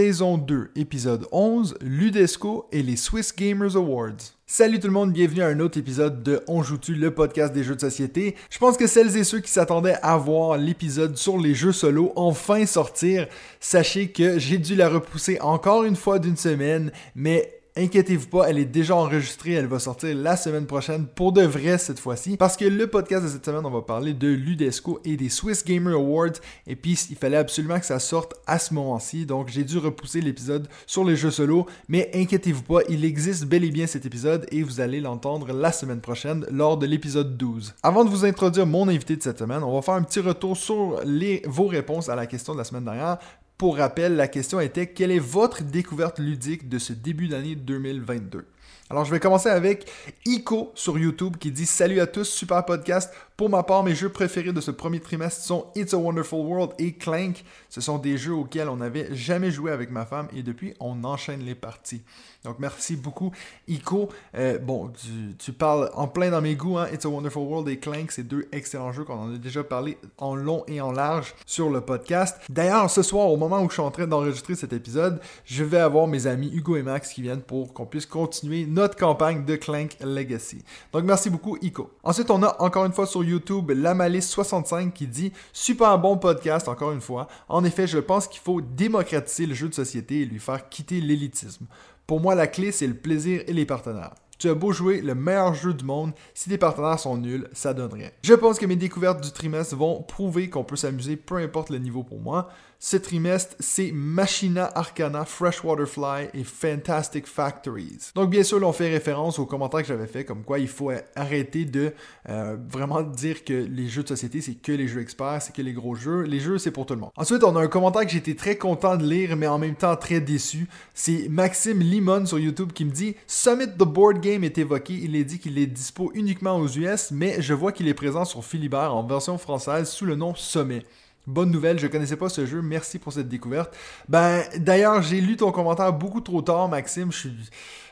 Saison 2, épisode 11, Ludesco et les Swiss Gamers Awards. Salut tout le monde, bienvenue à un autre épisode de On joue-tu, le podcast des jeux de société. Je pense que celles et ceux qui s'attendaient à voir l'épisode sur les jeux solo enfin sortir, sachez que j'ai dû la repousser encore une fois d'une semaine, mais Inquiétez-vous pas, elle est déjà enregistrée, elle va sortir la semaine prochaine pour de vrai cette fois-ci. Parce que le podcast de cette semaine, on va parler de Ludesco et des Swiss Gamer Awards. Et puis, il fallait absolument que ça sorte à ce moment-ci. Donc, j'ai dû repousser l'épisode sur les jeux solo. Mais inquiétez-vous pas, il existe bel et bien cet épisode et vous allez l'entendre la semaine prochaine lors de l'épisode 12. Avant de vous introduire mon invité de cette semaine, on va faire un petit retour sur vos réponses à la question de la semaine dernière. Pour rappel, la question était quelle est votre découverte ludique de ce début d'année 2022 alors, je vais commencer avec Ico sur YouTube qui dit Salut à tous, super podcast. Pour ma part, mes jeux préférés de ce premier trimestre sont It's a Wonderful World et Clank. Ce sont des jeux auxquels on n'avait jamais joué avec ma femme et depuis, on enchaîne les parties. Donc, merci beaucoup, Ico. Euh, bon, tu, parles en plein dans mes goûts. Hein? It's a Wonderful World et Clank, c'est deux excellents jeux qu'on en a déjà parlé en long et en large sur le podcast. D'ailleurs, ce soir, au moment où je suis en train d'enregistrer cet épisode, je vais avoir mes amis Hugo et Max qui viennent pour qu'on puisse continuer notre campagne de Clank Legacy. Donc, merci beaucoup, Ico. Ensuite, on a encore une fois sur YouTube Lamalice65 qui dit Super bon podcast, encore une fois. En effet, je pense qu'il faut démocratiser le jeu de société et lui faire quitter l'élitisme. Pour moi, la clé, c'est le plaisir et les partenaires. Tu as beau jouer le meilleur jeu du monde, si tes partenaires sont nuls, ça donne rien. Je pense que mes découvertes du trimestre vont prouver qu'on peut s'amuser peu importe le niveau pour moi. Ce trimestre, c'est Machina Arcana, Freshwater Fly et Fantastic Factories. Donc bien sûr, là, on fait référence aux commentaires que j'avais fait, comme quoi il faut arrêter de euh, vraiment dire que les jeux de société, c'est que les jeux experts, c'est que les gros jeux. Les jeux, c'est pour tout le monde. Ensuite, on a un commentaire que j'étais très content de lire, mais en même temps très déçu. C'est Maxime Limon sur YouTube qui me dit « Summit the Board Game est évoqué. Il est dit qu'il est dispo uniquement aux US, mais je vois qu'il est présent sur Philibert en version française sous le nom Sommet. » Bonne nouvelle, je connaissais pas ce jeu, merci pour cette découverte. Ben, d'ailleurs, j'ai lu ton commentaire beaucoup trop tard, Maxime.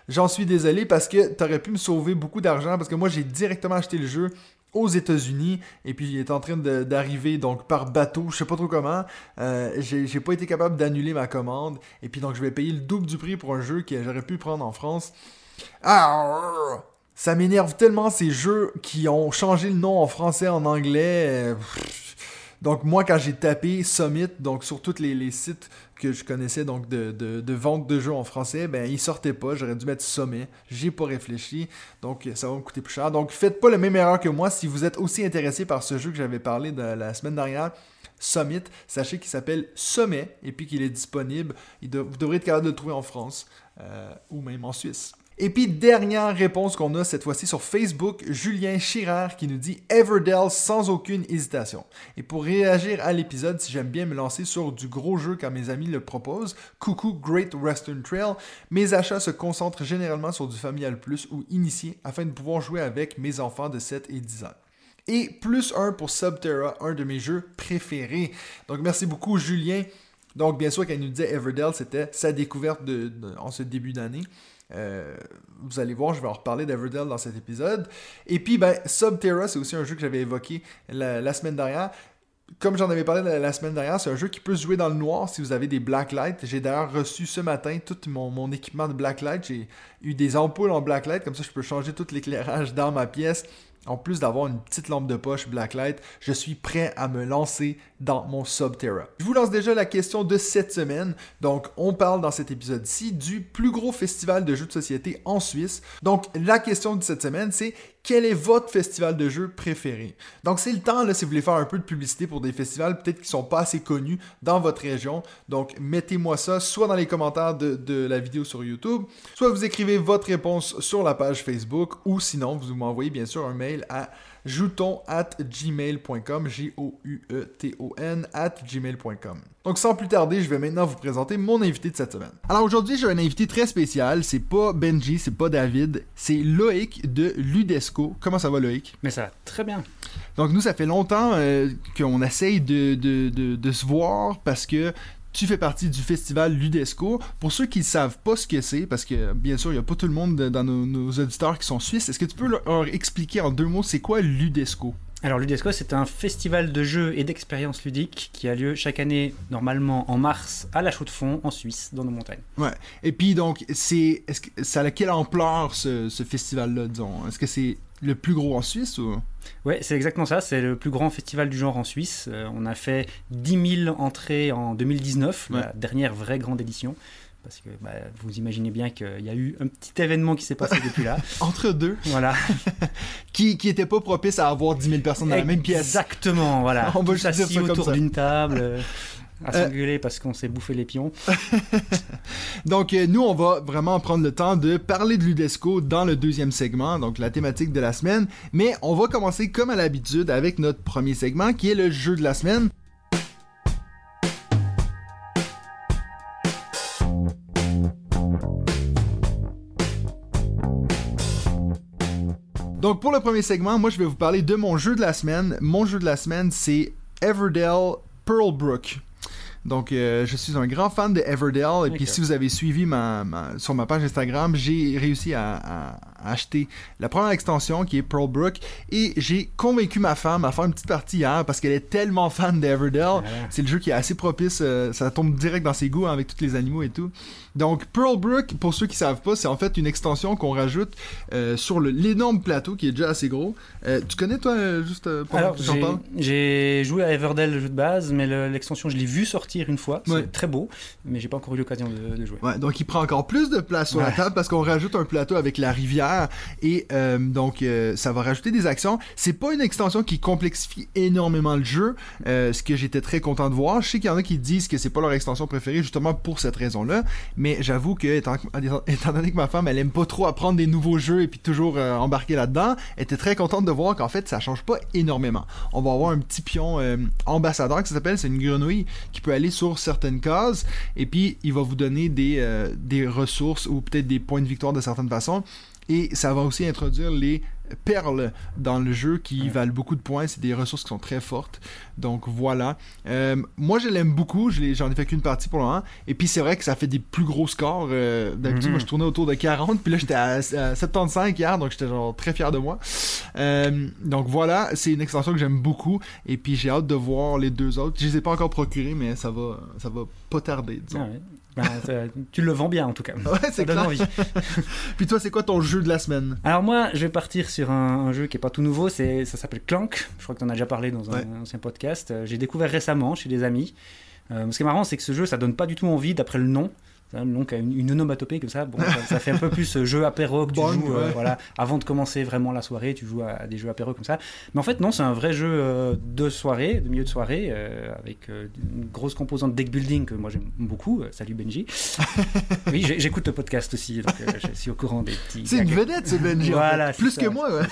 J'en suis désolé parce que t'aurais pu me sauver beaucoup d'argent parce que moi j'ai directement acheté le jeu aux États-Unis et puis il est en train d'arriver donc par bateau, je sais pas trop comment. Euh, j'ai pas été capable d'annuler ma commande et puis donc je vais payer le double du prix pour un jeu que j'aurais pu prendre en France. Ah, ça m'énerve tellement ces jeux qui ont changé le nom en français, en anglais. Donc moi quand j'ai tapé Summit, donc sur tous les, sites que je connaissais donc de, vente de jeux en français, ben ils sortaient pas, j'aurais dû mettre Sommet, j'ai pas réfléchi, donc ça va me coûter plus cher. Donc faites pas la même erreur que moi si vous êtes aussi intéressé par ce jeu que j'avais parlé de la semaine dernière. Summit, sachez qu'il s'appelle Sommet et puis qu'il est disponible. Vous devrez être capable de le trouver en France euh, ou même en Suisse. Et puis, dernière réponse qu'on a cette fois-ci sur Facebook, Julien Chirard qui nous dit Everdell sans aucune hésitation. Et pour réagir à l'épisode, si j'aime bien me lancer sur du gros jeu quand mes amis le proposent, coucou Great Western Trail, mes achats se concentrent généralement sur du familial plus ou initié afin de pouvoir jouer avec mes enfants de 7 et 10 ans et plus un pour Subterra, un de mes jeux préférés. Donc merci beaucoup Julien. Donc bien sûr quand nous disait Everdell, c'était sa découverte en ce début d'année. Euh, vous allez voir, je vais en reparler d'Everdell dans cet épisode. Et puis, ben, Subterra, c'est aussi un jeu que j'avais évoqué la, semaine dernière. Comme j'en avais parlé la, semaine dernière, c'est un jeu qui peut se jouer dans le noir si vous avez des blacklight. J'ai d'ailleurs reçu ce matin tout mon, mon équipement de blacklight. J'ai eu des ampoules en blacklight, comme ça je peux changer tout l'éclairage dans ma pièce. En plus d'avoir une petite lampe de poche Blacklight, je suis prêt à me lancer dans mon Subterra. Je vous lance déjà la question de cette semaine. Donc, on parle dans cet épisode-ci du plus gros festival de jeux de société en Suisse. Donc, la question de cette semaine, c'est quel est votre festival de jeux préféré? Donc, c'est le temps, là, si vous voulez faire un peu de publicité pour des festivals peut-être qui sont pas assez connus dans votre région. Donc, mettez-moi ça soit dans les commentaires de, la vidéo sur YouTube, soit vous écrivez votre réponse sur la page Facebook, ou sinon, vous m'envoyez bien sûr un mail à jouton at gmail.com, J-O-U-E-T-O-N, at gmail.com. Donc sans plus tarder, je vais maintenant vous présenter mon invité de cette semaine. Alors aujourd'hui, j'ai un invité très spécial. C'est pas Benji, c'est pas David, c'est Loïc de Ludesco. Comment ça va, Loïc? Mais ça va très bien. Donc nous, ça fait longtemps euh, qu'on essaye de, de, de, de se voir parce que tu fais partie du festival Ludesco. Pour ceux qui ne savent pas ce que c'est, parce que bien sûr, il n'y a pas tout le monde de- dans nos, nos auditeurs qui sont suisses, est-ce que tu peux leur, expliquer en deux mots c'est quoi Ludesco? Alors l'UDESCO, c'est un festival de jeux et d'expériences ludiques qui a lieu chaque année, normalement en mars, à la Chaux-de-Fonds, en Suisse, dans nos montagnes. Ouais. Et puis donc, c'est est-ce que ça a quelle ampleur ce, ce festival-là, disons? Est-ce que c'est le plus gros en Suisse ou? Ouais, c'est exactement ça. C'est le plus grand festival du genre en Suisse. Euh, on a fait 10 000 entrées en 2019, Ouais. la dernière vraie grande édition. Parce que bah, vous imaginez bien qu'il y a eu un petit événement qui s'est passé depuis là. Entre deux, Voilà. qui, qui était pas propice à avoir 10 000 personnes dans la même pièce. Exactement, voilà. On va juste assis ça autour d'une table, euh, à Euh, s'engueuler parce qu'on s'est bouffé les pions. Donc, euh, nous, on va vraiment prendre le temps de parler de l'UDESCO dans le deuxième segment, donc la thématique de la semaine. Mais on va commencer comme à l'habitude avec notre premier segment qui est le jeu de la semaine. Donc, pour le premier segment, moi, je vais vous parler de mon jeu de la semaine. Mon jeu de la semaine, c'est Everdell Pearlbrook. Donc, euh, je suis un grand fan de Everdell. Et puis, si vous avez suivi ma, ma- sur ma page Instagram, j'ai réussi à, à- à acheter la première extension qui est Pearlbrook. Et j'ai convaincu ma femme à faire une petite partie hier parce qu'elle est tellement fan d'Everdell. C'est le jeu qui est assez propice, euh, ça tombe direct dans ses goûts hein, avec tous les animaux et tout. Donc Pearlbrook, pour ceux qui savent pas, c'est en fait une extension qu'on rajoute euh, sur le- l'énorme plateau qui est déjà assez gros. Euh, tu connais toi, euh, juste euh, pendant Alors, j'ai- joué à Everdell, le jeu de base, mais le- l'extension, je l'ai vu sortir une fois. C'est Ouais. très beau, mais j'ai pas encore eu l'occasion de, de jouer. Ouais, donc il prend encore plus de place sur la Ouais. table parce qu'on rajoute un plateau avec la rivière et euh, donc euh, ça va rajouter des actions. C'est pas une extension qui complexifie énormément le jeu, euh, ce que j'étais très content de voir. Je sais qu'il y en a qui disent que c'est pas leur extension préférée justement pour cette raison-là, mais j'avoue que étant, donné que ma femme elle aime pas trop apprendre des nouveaux jeux et puis toujours embarquer là-dedans, elle était très contente de voir qu'en fait ça change pas énormément. On va avoir un petit pion ambassadeur qui s'appelle, c'est une grenouille qui peut aller sur certaines cases et puis il va vous donner des ressources ou peut-être des points de victoire de certaines façons. Et ça va aussi introduire les perles dans le jeu qui Ouais. valent beaucoup de points. C'est des ressources qui sont très fortes. Donc voilà. Euh, moi, je l'aime beaucoup. J'en ai fait qu'une partie pour le moment. Et puis c'est vrai que ça fait des plus gros scores. Euh, D'habitude, Mhm. moi, je tournais autour de 40. Puis là, j'étais à, à 75 hier. Donc j'étais genre très fier de moi. Euh, donc voilà. C'est une extension que j'aime beaucoup. Et puis j'ai hâte de voir les deux autres. Je les ai pas encore procurés, mais ça va, ça va pas tarder, disons. Ouais. Ça- tu le vends bien en tout cas. Ouais, c'est Ça donne clair. envie. Puis toi, c'est quoi ton jeu de la semaine? Alors moi, je vais partir sur un, un jeu qui est pas tout nouveau. C'est, ça s'appelle Clank. Je crois que tu en as déjà parlé dans un Ouais. ancien podcast. Euh, j'ai découvert récemment chez des amis. Euh, ce qui est marrant, c'est que ce jeu, ça donne pas du tout envie d'après le nom. Qui a une, une onomatopée comme ça, bon, ça, ça fait un peu plus euh, jeu apéro que tu Bang, joues, euh, voilà, avant de commencer vraiment la soirée, tu joues à, à des jeux apéro comme ça. Mais en fait, non, c'est un vrai jeu euh, de soirée, de milieu de soirée, euh, avec une grosse composante deck building que moi j'aime beaucoup. Salut Benji. oui, j'écoute le podcast aussi, donc je suis au courant des petits. C'est une vedette, ce Benji. en Voilà, Plus ça. que moi, ouais.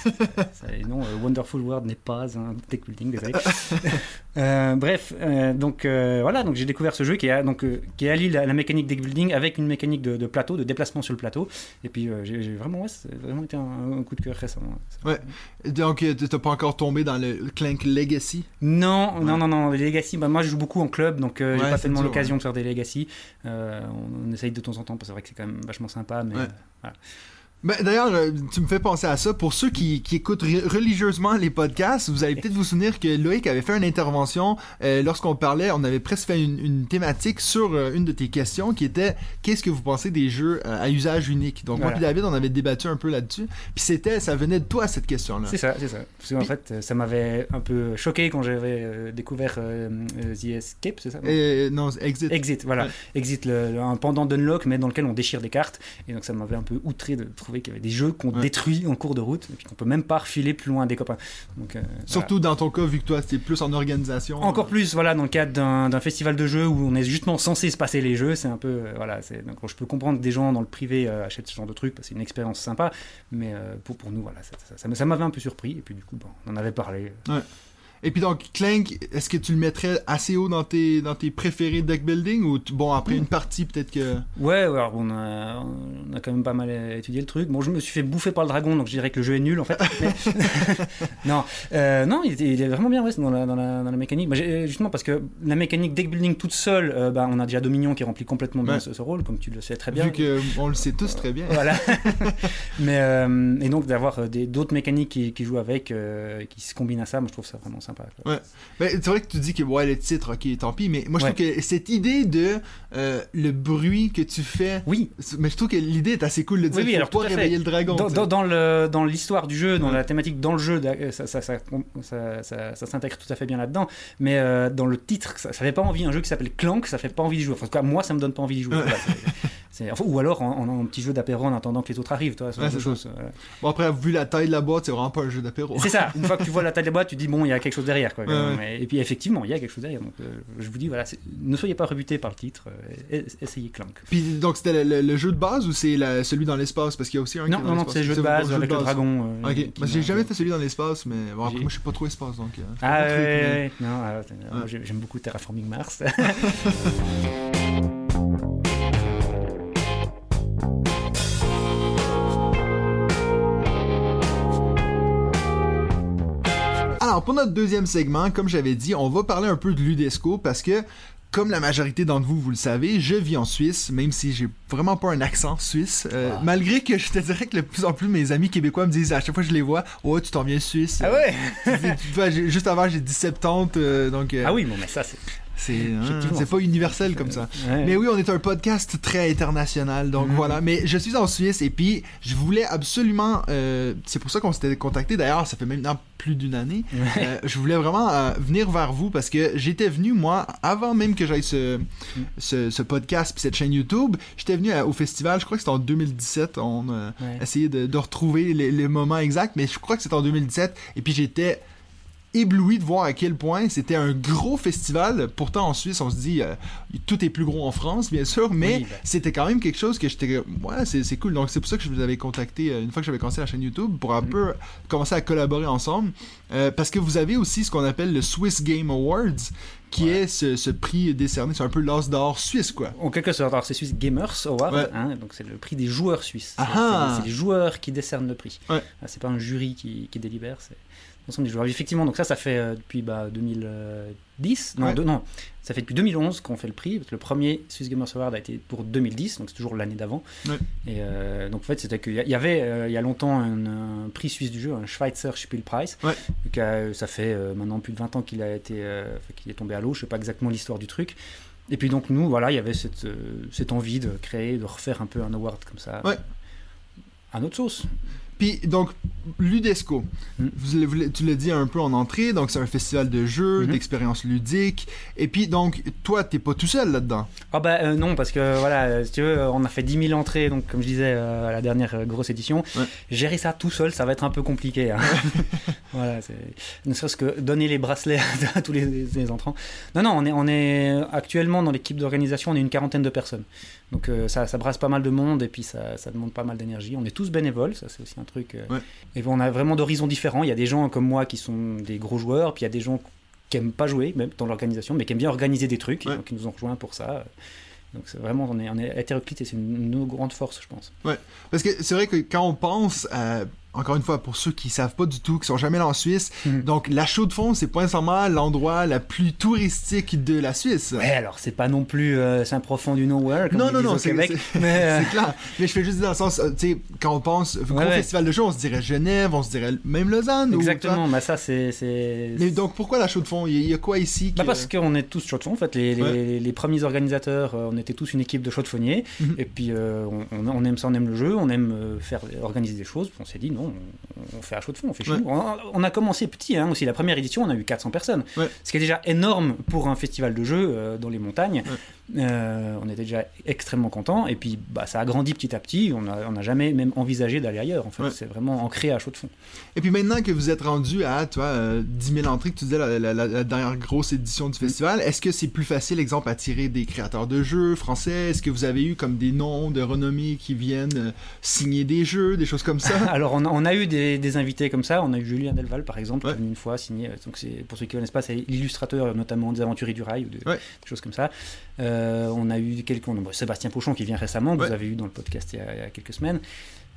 Ça, et non, Wonderful World n'est pas un deck building, désolé. Bref, donc voilà, donc j'ai découvert ce jeu qui, a, donc, qui allie la, la mécanique deck building avec une mécanique de, de plateau, de déplacement sur le plateau. Et puis euh, j'ai vraiment, ouais, c'est vraiment été un, un coup de cœur récemment. Ouais. Donc, euh, t'as pas encore tombé dans le Clank Legacy? Non, non, non, non, les Legacy, bah, moi je joue beaucoup en club, donc euh, Ouais, j'ai pas tellement l'occasion de faire des Legacy. Euh, on, on essaye de temps en temps, parce que c'est vrai que c'est quand même vachement sympa, mais Ouais. euh, voilà. Ben, D'ailleurs, euh, tu me fais penser à ça. Pour ceux qui, qui écoutent re- religieusement les podcasts, vous allez peut-être vous souvenir que Loïc avait fait une intervention euh, lorsqu'on parlait, on avait presque fait une, une thématique sur euh, une de tes questions qui était qu'est-ce que vous pensez des jeux euh, à usage unique. Donc moi Voilà. et David, on avait débattu un peu là-dessus. Puis c'était, ça venait de toi cette question-là. C'est ça, c'est ça. Parce qu'en fait, ça m'avait un peu choqué quand j'avais découvert The Escape, c'est ça non? Exit. Exit, voilà. Ouais. Exit, le- un pendant d'Unlock, mais dans lequel on déchire des cartes. Et donc ça m'avait un peu outré de trouvé qu'il y avait des jeux qu'on Ouais. détruit en cours de route, et puis qu'on peut même pas refiler plus loin des copains. Donc, euh, voilà. Surtout dans ton cas, vu que toi, c'était plus en organisation. Encore plus, voilà, dans le cadre d'un festival de jeux où on est justement censé se passer les jeux, c'est un peu, euh, voilà, c'est donc je peux comprendre que des gens dans le privé euh, achètent ce genre de trucs parce que c'est une expérience sympa, mais pour, pour nous, voilà, ça, ça- ça- ça m'avait un peu surpris et puis du coup, bon, on en avait parlé. Et puis donc, Clank, est-ce que tu le mettrais assez haut dans tes, dans tes préférés deck building ou bon, après Mm. une partie, peut-être que. Ouais, alors on a, on a quand même pas mal étudié le truc. Bon, je me suis fait bouffer par le dragon, donc je dirais que le jeu est nul en fait. Mais- non, euh, non, il, il est vraiment bien ouais, dans, la, dans, la, dans la mécanique. Bah, j'ai- justement parce que la mécanique deck building toute seule, euh, bah, on a déjà Dominion qui remplit complètement bien ce, ce rôle, comme tu le sais très bien. Vu que on le sait tous très bien. Voilà. Mais euh, et donc d'avoir euh, d'autres mécaniques qui, qui jouent avec, euh, qui se combinent à ça, moi je trouve ça vraiment sympa. quoi. Ben, c'est vrai que tu dis que ouais, le titre, ok, tant pis, mais moi je Ouais. trouve que cette idée de euh, le bruit que tu fais, Oui, mais je trouve que l'idée est assez cool de dire Oui, oui, faut alors, pas réveiller le dragon. dans, le, dans l'histoire du jeu, dans Ouais. la thématique, dans le jeu, d'a- ça, ça, ça, ça, s'intègre tout à fait bien là-dedans. Mais euh, dans le titre, ça, fait pas envie. Un jeu qui s'appelle Clank, ça fait pas envie d'y jouer. Enfin, en tout cas, moi, ça me donne pas envie d'y jouer. Ouais. Voilà, enfin, ou alors en, en- en petit jeu d'apéro en attendant que les autres arrivent. Toi, Ouais, de. Bon, après, vu la taille de la boîte, c'est vraiment pas un jeu d'apéro. C'est ça. Une fois que tu vois la taille des boîtes, tu dis bon, il y a quelque chose derrière. Quoi, Ouais, Et puis effectivement, il y a quelque chose derrière. Donc, euh, je vous dis voilà, ne soyez pas rebutés par le titre. euh, essayez Clank. Puis donc c'était le, le- le jeu de base ou c'est la- celui dans l'espace? Parce qu'il y a aussi un Non, non, non, c'est le jeu de base avec le dragon. euh, Ok, que j'ai m'a- jamais fait celui dans l'espace, mais bon, après, J'ai- moi je suis pas trop espace donc. Ah de trucs, mais- non, ah, j'aime beaucoup Terraforming Mars. Alors, pour notre deuxième segment, comme j'avais dit, on va parler un peu de l'UDESCO parce que, comme la majorité d'entre vous, vous le savez, je vis en Suisse, même si j'ai vraiment pas un accent suisse. euh, Ah. Malgré que je te dirais que de plus en plus mes amis québécois me disent à chaque fois que je les vois, oh, tu t'en viens suisse. ah ouais? Tu juste avant, j'ai dit 70, euh, donc euh, Ah oui, bon, mais ça, c'est. C'est hein, c'est pas universel comme ça. Ouais. Mais oui, on est un podcast très international, donc Mhm. voilà. Mais je suis en Suisse et puis je voulais absolument. euh, c'est pour ça qu'on s'était contacté. D'ailleurs, ça fait maintenant plus d'une année. Ouais. Euh, je voulais vraiment euh, venir vers vous parce que j'étais venu moi avant même que j'aille ce, ce, ce podcast puis cette chaîne YouTube. J'étais venu au festival. Je crois que c'était en 2017. On a Ouais. essayé de, de retrouver les, les moments exacts, mais je crois que c'était en 2017. Et puis j'étais ébloui de voir à quel point c'était un gros festival. Pourtant, en Suisse, on se dit, euh, tout est plus gros en France, bien sûr, mais Oui, ben. c'était quand même quelque chose que j'étais, ouais, c'est cool. Donc, c'est pour ça que je vous avais contacté euh, une fois que j'avais commencé la chaîne YouTube pour un Mhm. peu commencer à collaborer ensemble. Euh, parce que vous avez aussi ce qu'on appelle le Swiss Game Awards, qui Ouais. est ce, ce prix décerné, c'est un peu l'os d'or suisse, quoi. En quelque sorte, alors c'est Swiss Gamers Award, Ouais. hein, donc c'est le prix des joueurs suisses. C'est- Ah ah. C'est c'est les joueurs qui décernent le prix. Ouais. Ah, C'est pas un jury qui, qui délibère, c'est l'ensemble des joueurs. Effectivement, donc ça, ça fait euh, depuis bah, 2010, non, Ouais. deux- non, ça fait depuis 2011 qu'on fait le prix, parce que le premier Swiss Gamers Award a été pour 2010, donc c'est toujours l'année d'avant. Ouais. Et euh, donc en fait, c'était qu'il y a- il y avait euh, il y a longtemps un, un prix suisse du jeu, un Schweizer Spielpreis, Ouais. ça fait euh, maintenant plus de 20 ans qu'il a été, euh, qu'il est tombé à l'eau. Je sais pas exactement l'histoire du truc. Et puis donc nous, voilà, il y avait cette, euh, cette envie de créer, de refaire un peu un award comme ça. Ouais. À notre sauce. Puis, donc, l'UDESCO, Mm. vous, l'avez- vous l'avez- tu l'as dit un peu en entrée, donc c'est un festival de jeux, Mhm. d'expériences ludiques. Et puis, donc, toi, t'es pas tout seul là-dedans? Ah bah euh, non, parce que voilà, si tu veux, on a fait 10 000 entrées, donc comme je disais euh, à la dernière euh, grosse édition, Ouais. gérer ça tout seul, ça va être un peu compliqué. hein. voilà, ne serait-ce que donner les bracelets à tous les, les entrants. Non, non, on est, on est actuellement dans l'équipe d'organisation, on est une quarantaine de personnes. Donc euh, ça, ça brasse pas mal de monde et puis ça, ça demande pas mal d'énergie. On est tous bénévoles, ça c'est aussi un truc. euh, Ouais. Et on a vraiment d'horizons différents. Il y a des gens comme moi qui sont des gros joueurs, puis il y a des gens qui aiment pas jouer, même dans l'organisation, mais qui aiment bien organiser des trucs, Ouais. donc qui nous ont rejoints pour ça. Donc c'est vraiment, on est, on est hétéroclite et c'est une, une de nos grandes forces, je pense. Parce que c'est vrai que quand on pense, à- encore une fois, pour ceux qui savent pas du tout, qui sont jamais allés en Suisse, Mhm. donc la chaux de fond, c'est pas nécessairement l'endroit la plus touristique de la Suisse. Ouais, alors c'est pas non plus euh, Saint-Profond du nowhere, comme Non, non, non, au c'est Québec. c'est- Mais, euh, c'est clair. Mais je fais juste dans le sens, euh, tu sais, quand on pense Ouais, ouais. festival de jeux, on se dirait Genève, on se dirait même Lausanne. ou- exactement, bah ça c'est. Mais donc pourquoi la chaux de fond? Il y a- il y a quoi ici Bah parce qu'on est tous chauds de fond, en fait, les, les, Ouais. les premiers organisateurs, euh, on était tous une équipe de chauds-de-fonniers, Mhm. et puis euh, on, on- aime ça, on aime le jeu, on aime euh, faire organiser des choses, on s'est dit non, on, on fait à chaud de fond, on fait chez Ouais. nous. On, on a commencé petit, hein, aussi la première édition, on a eu 400 personnes, Ouais. ce qui est déjà énorme pour un festival de jeux euh, dans les montagnes. Euh, on était déjà extrêmement contents. Et puis, bah, ça a grandi petit à petit. On n'a jamais même envisagé d'aller ailleurs. En fait, Ouais. c'est vraiment ancré à chaud de fond. Et puis maintenant que vous êtes rendu à, toi, euh, 10 000 entrées, que tu disais la, la- la- la dernière grosse édition Mm. du festival, est-ce que c'est plus facile, exemple, attirer des créateurs de jeux français? Est-ce que vous avez eu comme des noms de renommée qui viennent euh, signer des jeux, des choses comme ça? Alors, on a, on a eu des, des invités comme ça. On a eu Julien Delval, par exemple, Ouais. qui est venu une fois signer. Donc, c'est, pour ceux qui ne connaissent pas, c'est l'illustrateur notamment des Aventuriers du Rail ou de- Ouais. des choses comme ça. Euh, on a eu quelqu'un, Sébastien Pochon qui vient récemment, que Ouais. vous avez eu dans le podcast il y a, il y a quelques semaines.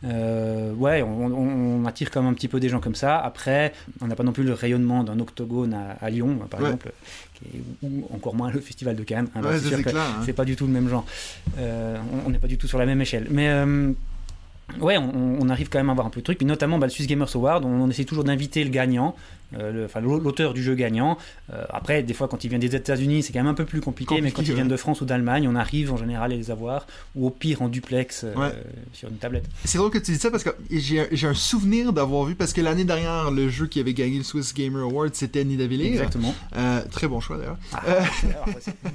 Euh, ouais, on, on- on attire quand même un petit peu des gens comme ça. Après, on n'a pas non plus le rayonnement d'un octogone à, à Lyon, par Ouais. exemple, qui est- ou encore moins le festival de Cannes. hein, Ouais, c'est hein. pas du tout le même genre. Euh, on- n'est pas du tout sur la même échelle. Mais euh, ouais, on, on arrive quand même à avoir un peu de trucs. Puis notamment bah, le Swiss Gamers Award, on, on essaie toujours d'inviter le gagnant, euh, enfin l'au- l'auteur du jeu gagnant. Euh, après, des fois, quand il vient des États-Unis, c'est quand même un peu plus compliqué. mais quand viennent ouais. de France ou d'Allemagne, on arrive en général à les avoir, ou au pire en duplex euh, Ouais. sur une tablette. C'est drôle que tu dis ça parce que j'ai un souvenir d'avoir vu, parce que l'année dernière, le jeu qui avait gagné le Swiss Gamer Award, c'était Nidavellir. Exactement. Euh, très bon choix d'ailleurs. Ah, Euh.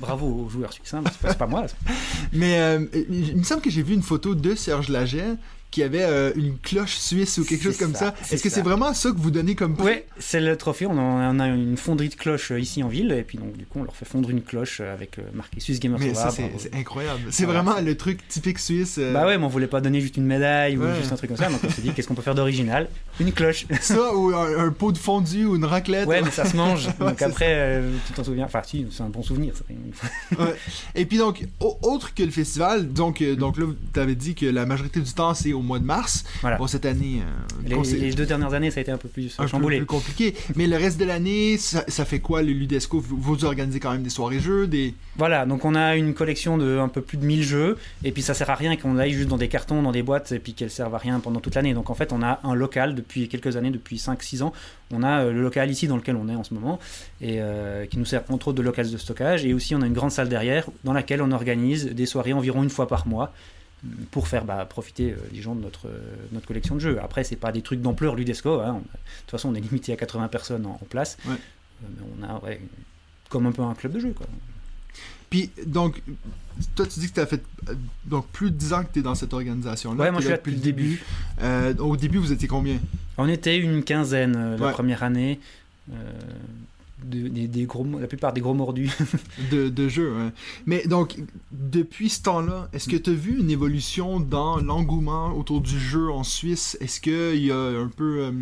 bravo aux joueurs suisses, hein, c'est pas, moi. Mais euh, il me semble que j'ai vu une photo de Serge Laget qui avait euh, une cloche suisse ou quelque chose comme ça, Est-ce que c'est vraiment ça que vous donnez comme prix? Ouais, c'est le trophée. On, en- on a une fonderie de cloches euh, ici en ville, et puis donc du coup, on leur fait fondre une cloche euh, avec euh, marqué Swiss Gamers Mais ça, c'est incroyable. C'est Voilà, vraiment le truc typique suisse. euh, Bah ouais, mais on voulait pas donner juste une médaille ou juste un truc comme ça, donc on s'est dit qu'est-ce qu'on peut faire d'original? Une cloche. Ça, ou un, un pot de fondu ou une raclette. Ouais, mais ça se mange. Donc après, euh, tu t'en souviens? Enfin, si, c'est un bon souvenir. ça. Ouais. Et puis donc, au- autre que le festival, donc, euh, donc là, tu avais dit que la majorité du temps, c'est au mois de mars. Voilà. Bon, cette année, euh, Les, deux dernières années, ça a été un peu plus un peu chamboulé. plus compliqué. Mais le reste de l'année, ça, ça fait quoi, le Ludesco? Vous, vous organisez quand même des soirées jeux, des... Voilà, donc on a une collection de un peu plus de 1000 jeux, et puis ça sert à rien qu'on aille juste dans des cartons, dans des boîtes, et puis qu'elles servent à rien pendant toute l'année. Donc en fait, on a un local depuis quelques années, depuis 5-6 ans. On a euh, le local ici dans lequel on est en ce moment, et euh, qui nous sert entre autres de local de stockage, et aussi on a une grande salle derrière dans laquelle on organise des soirées environ une fois par mois euh, pour faire bah, profiter euh, les gens de notre, euh, notre collection de jeux. Après, c'est pas des trucs d'ampleur Ludesco, hein. De toute façon, on est limité à 80 personnes en, en place, Ouais. Euh, mais on a ouais, comme un peu un club de jeux. Quoi. Puis, donc, toi, tu dis que tu as fait euh, donc, plus de 10 ans que tu es dans cette organisation-là. Ouais, moi je suis là depuis le début. Euh, au début, vous étiez combien? On était une quinzaine euh, la Ouais. première année. euh, de- des, gros, la plupart des gros mordus. de, ouais. Mais donc, depuis ce temps-là, est-ce que tu as vu une évolution dans l'engouement autour du jeu en Suisse? Est-ce qu'il y a un peu.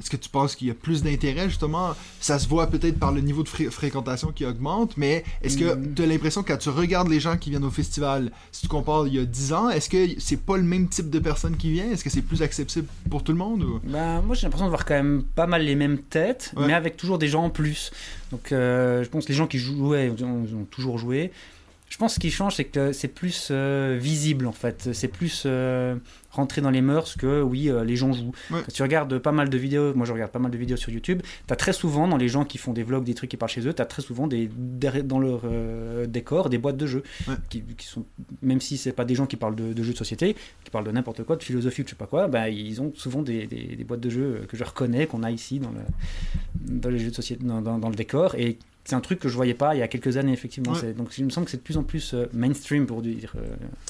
Est-ce que tu penses qu'il y a plus d'intérêt, justement? Ça se voit peut-être par le niveau de fré- fréquentation qui augmente, mais est-ce que Mm. tu as l'impression que quand tu regardes les gens qui viennent au festival, si tu compares il y a 10 ans, est-ce que c'est pas le même type de personnes qui viennent Est-ce que c'est plus accessible pour tout le monde ou... Ben, moi j'ai l'impression de voir quand même pas mal les mêmes têtes, Ouais. mais avec toujours des gens en plus. Donc euh, je pense que les gens qui jouaient ont, ont toujours joué. Je pense ce qui change, c'est que c'est plus euh, visible en fait. C'est plus euh, rentrer dans les mœurs que oui, euh, les gens jouent. Ouais. Quand tu regardes pas mal de vidéos, moi je regarde pas mal de vidéos sur YouTube, tu as très souvent dans les gens qui font des vlogs, des trucs qui parlent chez eux, tu as très souvent des, dans leur euh, décor des boîtes de jeux. Ouais. Qui, qui sont, même si c'est pas des gens qui parlent de, de jeux de société, qui parlent de n'importe quoi, de philosophie ou je sais pas quoi, ben, ils ont souvent des, des- des boîtes de jeux que je reconnais, qu'on a ici dans, le, dans les jeux de société, dans, dans- dans le décor. Et c'est un truc que je voyais pas il y a quelques années, effectivement. Ouais. Donc il me semble que c'est de plus en plus euh, mainstream, pour dire euh,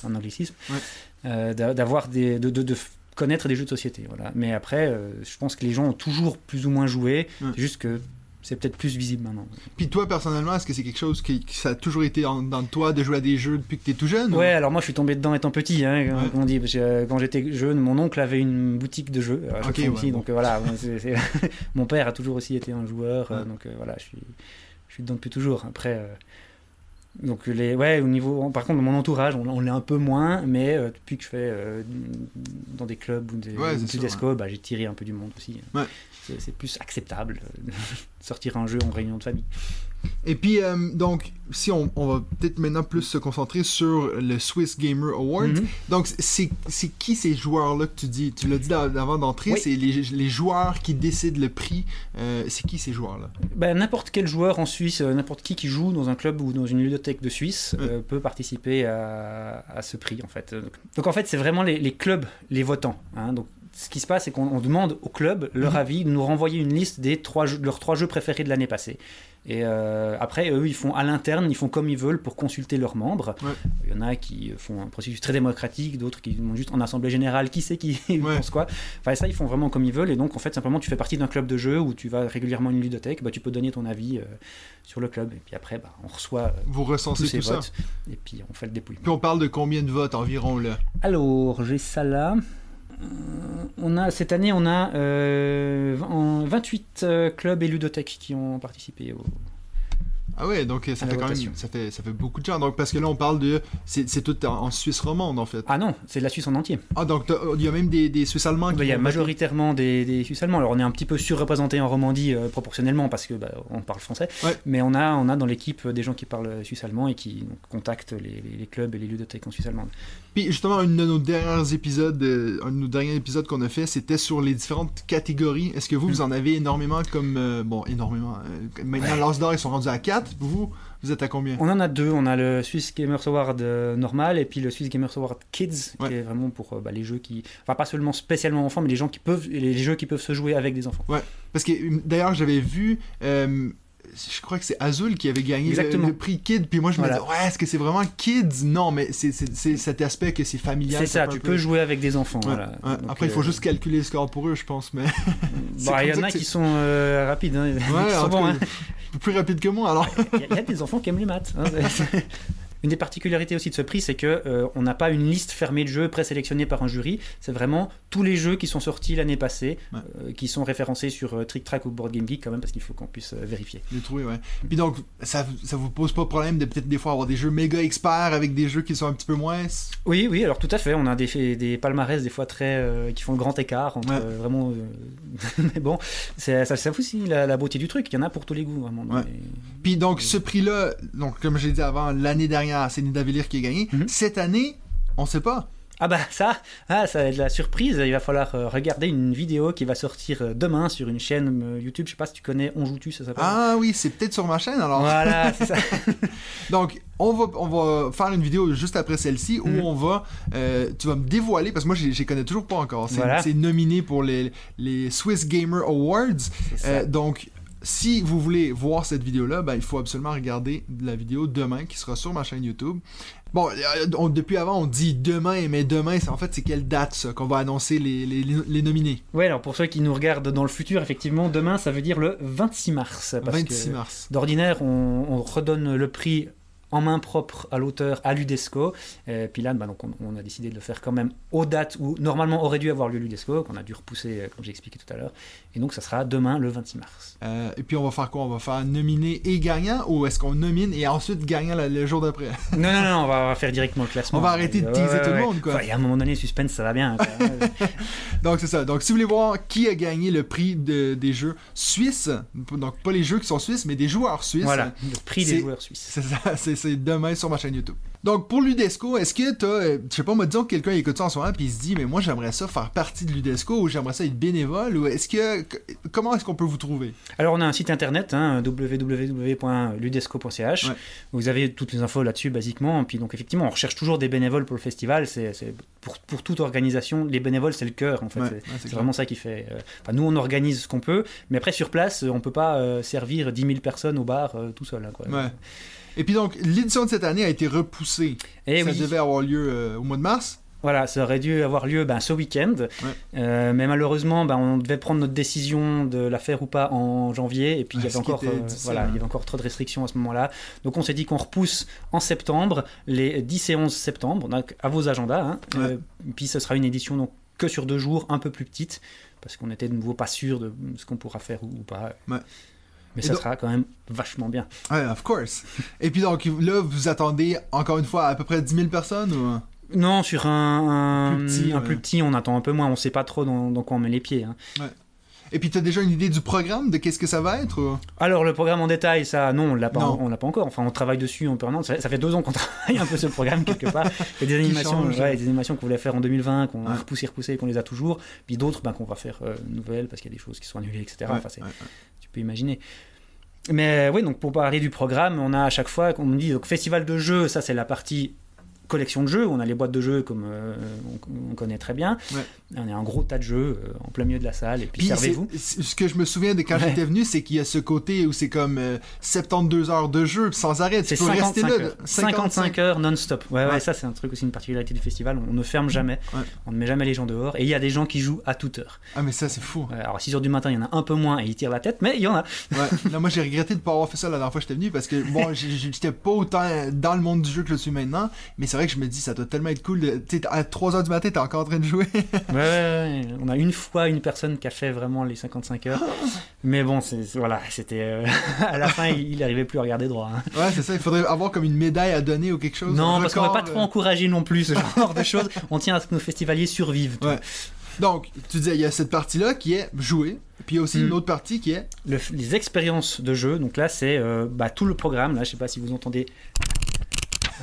un anglicisme, Ouais. Euh, d'a- d'avoir des. de, de- de f- connaître des jeux de société. Voilà. Mais après, euh, je pense que les gens ont toujours plus ou moins joué, Ouais. c'est juste que c'est peut-être plus visible maintenant. Puis toi, personnellement, est-ce que c'est quelque chose qui, qui- ça a toujours été en- dans toi de jouer à des jeux depuis que tu es tout jeune ou- Ouais, alors moi je suis tombé dedans étant petit, hein, Ouais. on dit, parce que, euh, quand j'étais jeune, mon oncle avait une boutique de jeux, à chaque Ok, fois ouais, aussi, bon. donc euh, voilà, mon père a toujours aussi été un joueur, euh, Ouais. donc euh, voilà, je suis, je suis dedans depuis toujours. Après, euh, donc les, ouais, au niveau, par contre, mon entourage, on, on l'est un peu moins, mais euh, depuis que je fais euh, dans des clubs ou des, Ouais, sûr, bah, j'ai tiré un peu du monde aussi. Ouais. C'est, plus acceptable de sortir un jeu en réunion de famille. Et puis, euh, donc, si on, on va peut-être maintenant plus se concentrer sur le Swiss Gamer Award. Mhm. Donc, c'est qui ces joueurs-là que tu dis Tu l'as dit av- avant d'entrer, Oui. c'est les, les joueurs qui décident le prix. Euh, c'est qui ces joueurs-là? Ben, n'importe quel joueur en Suisse, euh, n'importe qui qui joue dans un club ou dans une ludothèque de Suisse euh, peut participer à, à ce prix en fait. Donc, donc, en fait c'est vraiment les, les clubs, les votants. hein. Donc ce qui se passe, c'est qu'on on demande au club leur Mhm. avis, de nous renvoyer une liste des trois jeux- de leurs trois jeux préférés de l'année passée. Et euh, après, eux, ils font à l'interne, ils font comme ils veulent pour consulter leurs membres. Ouais. Il y en a qui font un processus très démocratique, d'autres qui demandent juste en assemblée générale qui c'est qui pense quoi. Enfin, ça, ils font vraiment comme ils veulent. Et donc, en fait, simplement, tu fais partie d'un club de jeu où tu vas régulièrement à une ludothèque, bah, tu peux donner ton avis euh, sur le club. Et puis après, bah, on reçoit euh, Vous tous recensez ces tout ça. votes. Et puis, on fait le dépouillement. Puis on parle de combien de votes environ là? Alors, j'ai ça là. Euh, On a, cette année, on a euh, en 28 euh, clubs et ludothèques qui ont participé. Au... Ah ouais, donc euh, ça fait quand même ça fait ça fait beaucoup de gens. Donc parce que là on parle de c'est tout en, en Suisse romande en fait. Ah non, c'est de la Suisse en entier. Ah donc il y a même des, des Suisses allemands qui Il y a majoritairement des, des Suisses allemands. Alors on est un petit peu surreprésenté en Romandie euh, proportionnellement parce que bah, on parle français. Ouais. Mais on a, on a dans l'équipe des gens qui parlent suisse allemand et qui donc, contactent les, clubs et les ludothèques en Suisse allemande. Puis justement, un de nos derniers épisodes, euh, un de nos derniers épisodes qu'on a fait, c'était sur les différentes catégories. Est-ce que vous, Hmm. vous en avez énormément comme... euh, bon, énormément. euh, maintenant, l'As d'or, ils sont rendus à 4. Vous, vous êtes à combien On en a deux. On a le Swiss Gamers Award euh, normal et puis le Swiss Gamers Award Kids, Ouais. qui est vraiment pour euh, bah, les jeux qui, enfin pas seulement spécialement enfants, mais les gens qui peuvent, les jeux qui peuvent se jouer avec des enfants. Parce que euh, d'ailleurs, j'avais vu... euh, je crois que c'est Azul qui avait gagné le, le prix Kid. Puis moi, je Voilà. me disais, ouais, est-ce que c'est vraiment Kids? Non, mais c'est cet aspect que c'est familial. C'est ça, tu peux peu- jouer avec des enfants. Ouais, voilà. ouais. Donc, Après, il faut euh, juste calculer le score pour eux, je pense. Mais bah, il y en a qui sont euh, rapides, hein, Ouais, sont tout bons. cas, hein. plus rapide que moi, alors. Il y, a- il y a des enfants qui aiment les maths. hein. Une des particularités aussi de ce prix, c'est que euh, on n'a pas une liste fermée de jeux présélectionnés par un jury. C'est vraiment tous les jeux qui sont sortis l'année passée, Ouais. euh, qui sont référencés sur euh, Trick Track ou Board Game Geek quand même, parce qu'il faut qu'on puisse euh, vérifier. Les trouver, ouais. Puis donc, ça, ça vous pose pas de problème de peut-être des fois avoir des jeux méga experts avec des jeux qui sont un petit peu moins. Oui, oui, alors tout à fait. On a des, des palmarès des fois très qui font le grand écart entre Ouais. vraiment. mais bon, c'est- ça, ça aussi la, la beauté du truc. Il y en a pour tous les goûts, vraiment. Puis donc, ce prix-là, donc comme j'ai dit avant, l'année dernière, c'est Nida Villiers qui a gagné. Mhm. Cette année, on sait pas. Ah bah ça, ah, ça va être la surprise. Il va falloir euh, regarder une vidéo qui va sortir euh, demain sur une chaîne euh, YouTube. Je sais pas si tu connais On joue-tu, ça s'appelle. Ah oui, c'est peut-être sur ma chaîne alors. Voilà, c'est ça. Donc, on va, on va faire une vidéo juste après celle-ci où Mhm. on va. euh, tu vas me dévoiler, parce que moi, je les connais toujours pas encore. C'est Voilà. nominé pour les, les Swiss Gamer Awards. C'est ça. Euh, donc, si vous voulez voir cette vidéo-là, ben, il faut absolument regarder la vidéo demain qui sera sur ma chaîne YouTube. Bon, euh, on- depuis avant, on dit demain, mais demain, c'est en fait, c'est quelle date ça qu'on va annoncer les, les, les nominés? Ouais, alors pour ceux qui nous regardent dans le futur, effectivement, demain, ça veut dire le 26 mars. Parce 26 que mars. d'ordinaire, on, on redonne le prix en main propre à l'auteur à l'UDESCO. Et puis là, bah, donc on, on a décidé de le faire quand même aux dates où normalement aurait dû avoir lieu l'UDESCO, qu'on a dû repousser, euh, comme j'ai expliqué tout à l'heure. Et donc ça sera demain, le 26 mars. Euh, et puis, on va faire quoi? On va faire nominer et gagnant ou est-ce qu'on nomine et ensuite gagnant le, le jour d'après? Non, non, non, on va faire directement le classement. On va arrêter de teaser ouais, tout le monde, quoi. Enfin, et à un moment donné, suspense, ça va bien. quoi. Donc, c'est ça. Donc, si vous voulez voir qui a gagné le prix de- des jeux suisses, donc pas les jeux qui sont suisses, mais des joueurs suisses. voilà, le prix des joueurs suisses. C'est ça, c'est c'est demain sur ma chaîne YouTube. Donc pour l'UDESCO, est-ce que t'as, euh, je sais pas, moi disons que quelqu'un écoute ça en ce moment puis il se dit, mais moi j'aimerais ça faire partie de l'UDESCO ou j'aimerais ça être bénévole ou est-ce que, comment est-ce qu'on peut vous trouver? Alors on a un site internet, hein, www.ludesco.ch. Ouais. Vous avez toutes les infos là-dessus basiquement. Puis donc effectivement, on recherche toujours des bénévoles pour le festival. C'est pour, pour toute organisation, les bénévoles c'est le cœur en fait. Ouais, C'est- ouais, vraiment ça qui fait. euh, enfin, nous on organise ce qu'on peut, mais après sur place, on peut pas euh, servir 10 000 personnes au bar euh, tout seul. hein, quoi. Ouais. Et puis donc l'édition de cette année a été repoussée. Et ça oui. devait avoir lieu euh, au mois de mars. Voilà, ça aurait dû avoir lieu ben, ce week-end. Euh, mais malheureusement, ben, on devait prendre notre décision de la faire ou pas en janvier. Et puis il y Ouais, avait encore, euh, voilà, hein. il y avait encore trop de restrictions à ce moment-là. Donc on s'est dit qu'on repousse en septembre, les 10 et 11 septembre, donc à vos agendas. hein. Ouais. Euh, puis ce sera une édition donc, que sur deux jours, un peu plus petite, parce qu'on était de nouveau pas sûr de ce qu'on pourra faire ou, ou pas. Ouais. Mais Et ça donc- sera quand même vachement bien. Ouais, of course. Et puis donc là, vous attendez encore une fois à peu près 10 000 personnes ou? Non, sur un, un Plus petit, un ouais. plus petit, on attend un peu moins. On sait pas trop dans, dans quoi on met les pieds. hein. Et puis t'as déjà une idée du programme de qu'est-ce que ça va être? Alors le programme en détail, ça, non, on l'a pas, on l'a pas encore. Enfin, on travaille dessus en permanence. Ça, ça fait deux ans qu'on travaille un peu sur le programme quelque part. Il y a des animations, ouais, des animations qu'on voulait faire en 2020, qu'on a repoussé, repoussé, et qu'on les a toujours. Puis d'autres, ben, qu'on va faire euh, nouvelles parce qu'il y a des choses qui sont annulées, etc. Enfin, tu peux imaginer. Mais oui, donc pour parler du programme, on a à chaque fois, comme on dit, donc festival de jeux, ça c'est la partie collection de jeux. On a les boîtes de jeux comme, euh, on- connaît très bien. Ouais. On est un gros tas de jeux euh, en plein milieu de la salle, et puis, Puis servez-vous. ce que je me souviens de quand Ouais. j'étais venu, c'est qu'il y a ce côté où c'est comme euh, 72 heures de jeu sans arrêt. Tu C'est peux rester 55 là. heures. 55 heures non-stop. Ouais, ouais, ça c'est un truc aussi, une particularité du festival. On ne ferme jamais. On ne met jamais les gens dehors. Et il y a des gens qui jouent à toute heure. Ah, mais ça, c'est fou. Alors à 6 heures du matin, il y en a un peu moins et ils tirent la tête, mais il y en a. Moi, j'ai regretté de pas avoir fait ça la dernière fois que j'étais venu parce que, bon, j'étais pas autant dans le monde du jeu que je suis maintenant, mais c'est vrai que je me dis, ça doit tellement être cool. de- à 3h du matin, t'es encore en train de jouer. Ouais, ouais, ouais. On a une fois une personne qui a fait vraiment les 55 heures. Mais bon, c'est voilà, c'était. euh, à la fin, il il arrivait plus à regarder droit. hein. ouais, c'est ça. Il faudrait avoir comme une médaille à donner ou quelque chose. Non, parce qu'on va pas trop euh. encourager non plus ce genre de choses. On tient à ce que nos festivaliers survivent. Ouais. Donc, tu disais, il y a cette partie-là qui est jouer, puis il y a aussi Mm. une autre partie qui est. Le- les expériences de jeu, donc là c'est euh, bah, tout le programme, là je sais pas si vous entendez.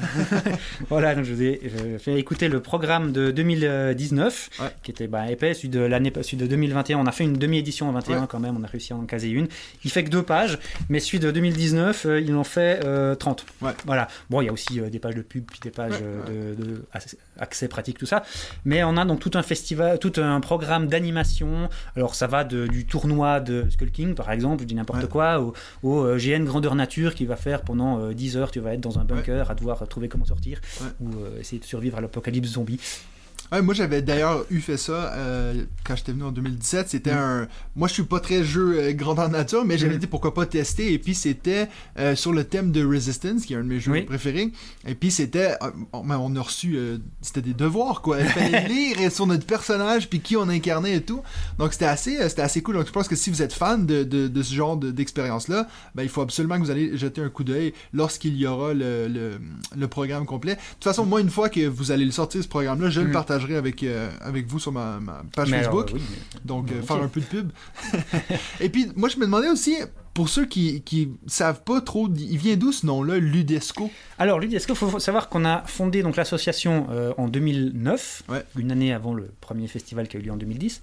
voilà, donc je vous ai je fait écouter le programme de 2019, Ouais. qui était bah, épais, celui de l'année, celui de 2021. On a fait une demi-édition en 21 Ouais. quand même, on a réussi à en caser une. Il fait que deux pages, mais celui de 2019, euh, il en fait euh, 30. Ouais. Voilà. Bon, il y a aussi euh, des pages de pub, puis des pages euh, de, de accès- pratique, tout ça. Mais on a donc tout un festival, tout un programme d'animation. Alors ça va de- du tournoi de Skull King, par exemple, je dis n'importe quoi, au, au, GN Grandeur Nature qui va faire pendant euh, 10 heures, tu vas être dans un bunker à devoir trouver comment sortir Ouais. ou euh, essayer de survivre à l'apocalypse zombie. Ouais, moi j'avais d'ailleurs eu fait ça euh, quand j'étais venu en 2017. C'était un. Moi je suis pas très jeu euh, grandeur nature, mais j'avais Mm. dit pourquoi pas tester. Et puis c'était euh, sur le thème de Resistance, qui est un de mes jeux Oui. préférés. Et puis c'était. euh, on, ben, on a reçu. euh, c'était des devoirs quoi. Il fallait lire sur notre personnage, puis qui on incarnait et tout. Donc c'était assez, euh, c'était assez cool. Donc je pense que si vous êtes fan de, de, de ce genre de- d'expérience-là, ben, il faut absolument que vous allez jeter un coup d'œil lorsqu'il y aura le, le, le programme complet. De toute façon, moi, une fois que vous allez le sortir, ce programme-là, je le Mm. Partagerai avec, euh, avec vous sur ma, ma page Mais Facebook. oui, Donc, euh, faire un peu de pub. Et puis, moi, je me demandais aussi, pour ceux qui, qui savent pas trop, il vient d'où ce nom-là, Ludesco? Alors, lui, est-ce qu'il faut savoir qu'on a fondé donc l'association euh, en 2009, Ouais. une année avant le premier festival qui a eu lieu en 2010.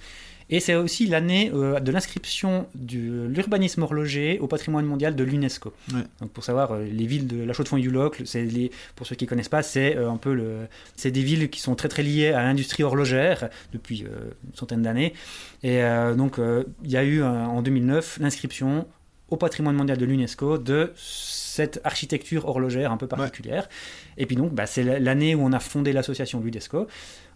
Et c'est aussi l'année euh, de l'inscription de l'urbanisme horloger au patrimoine mondial de l'UNESCO. Ouais. Donc pour savoir, euh, les villes de La Chaux-de-Fonds et du Locle, c'est les, pour ceux qui connaissent pas, c'est euh, un peu le, c'est des villes qui sont très très liées à l'industrie horlogère depuis euh, une centaine d'années. Et euh, donc euh, il y a eu euh, en 2009 l'inscription au patrimoine mondial de l'UNESCO de cette architecture horlogère un peu particulière. Et puis donc, bah, c'est l'année où on a fondé l'association Ludesco,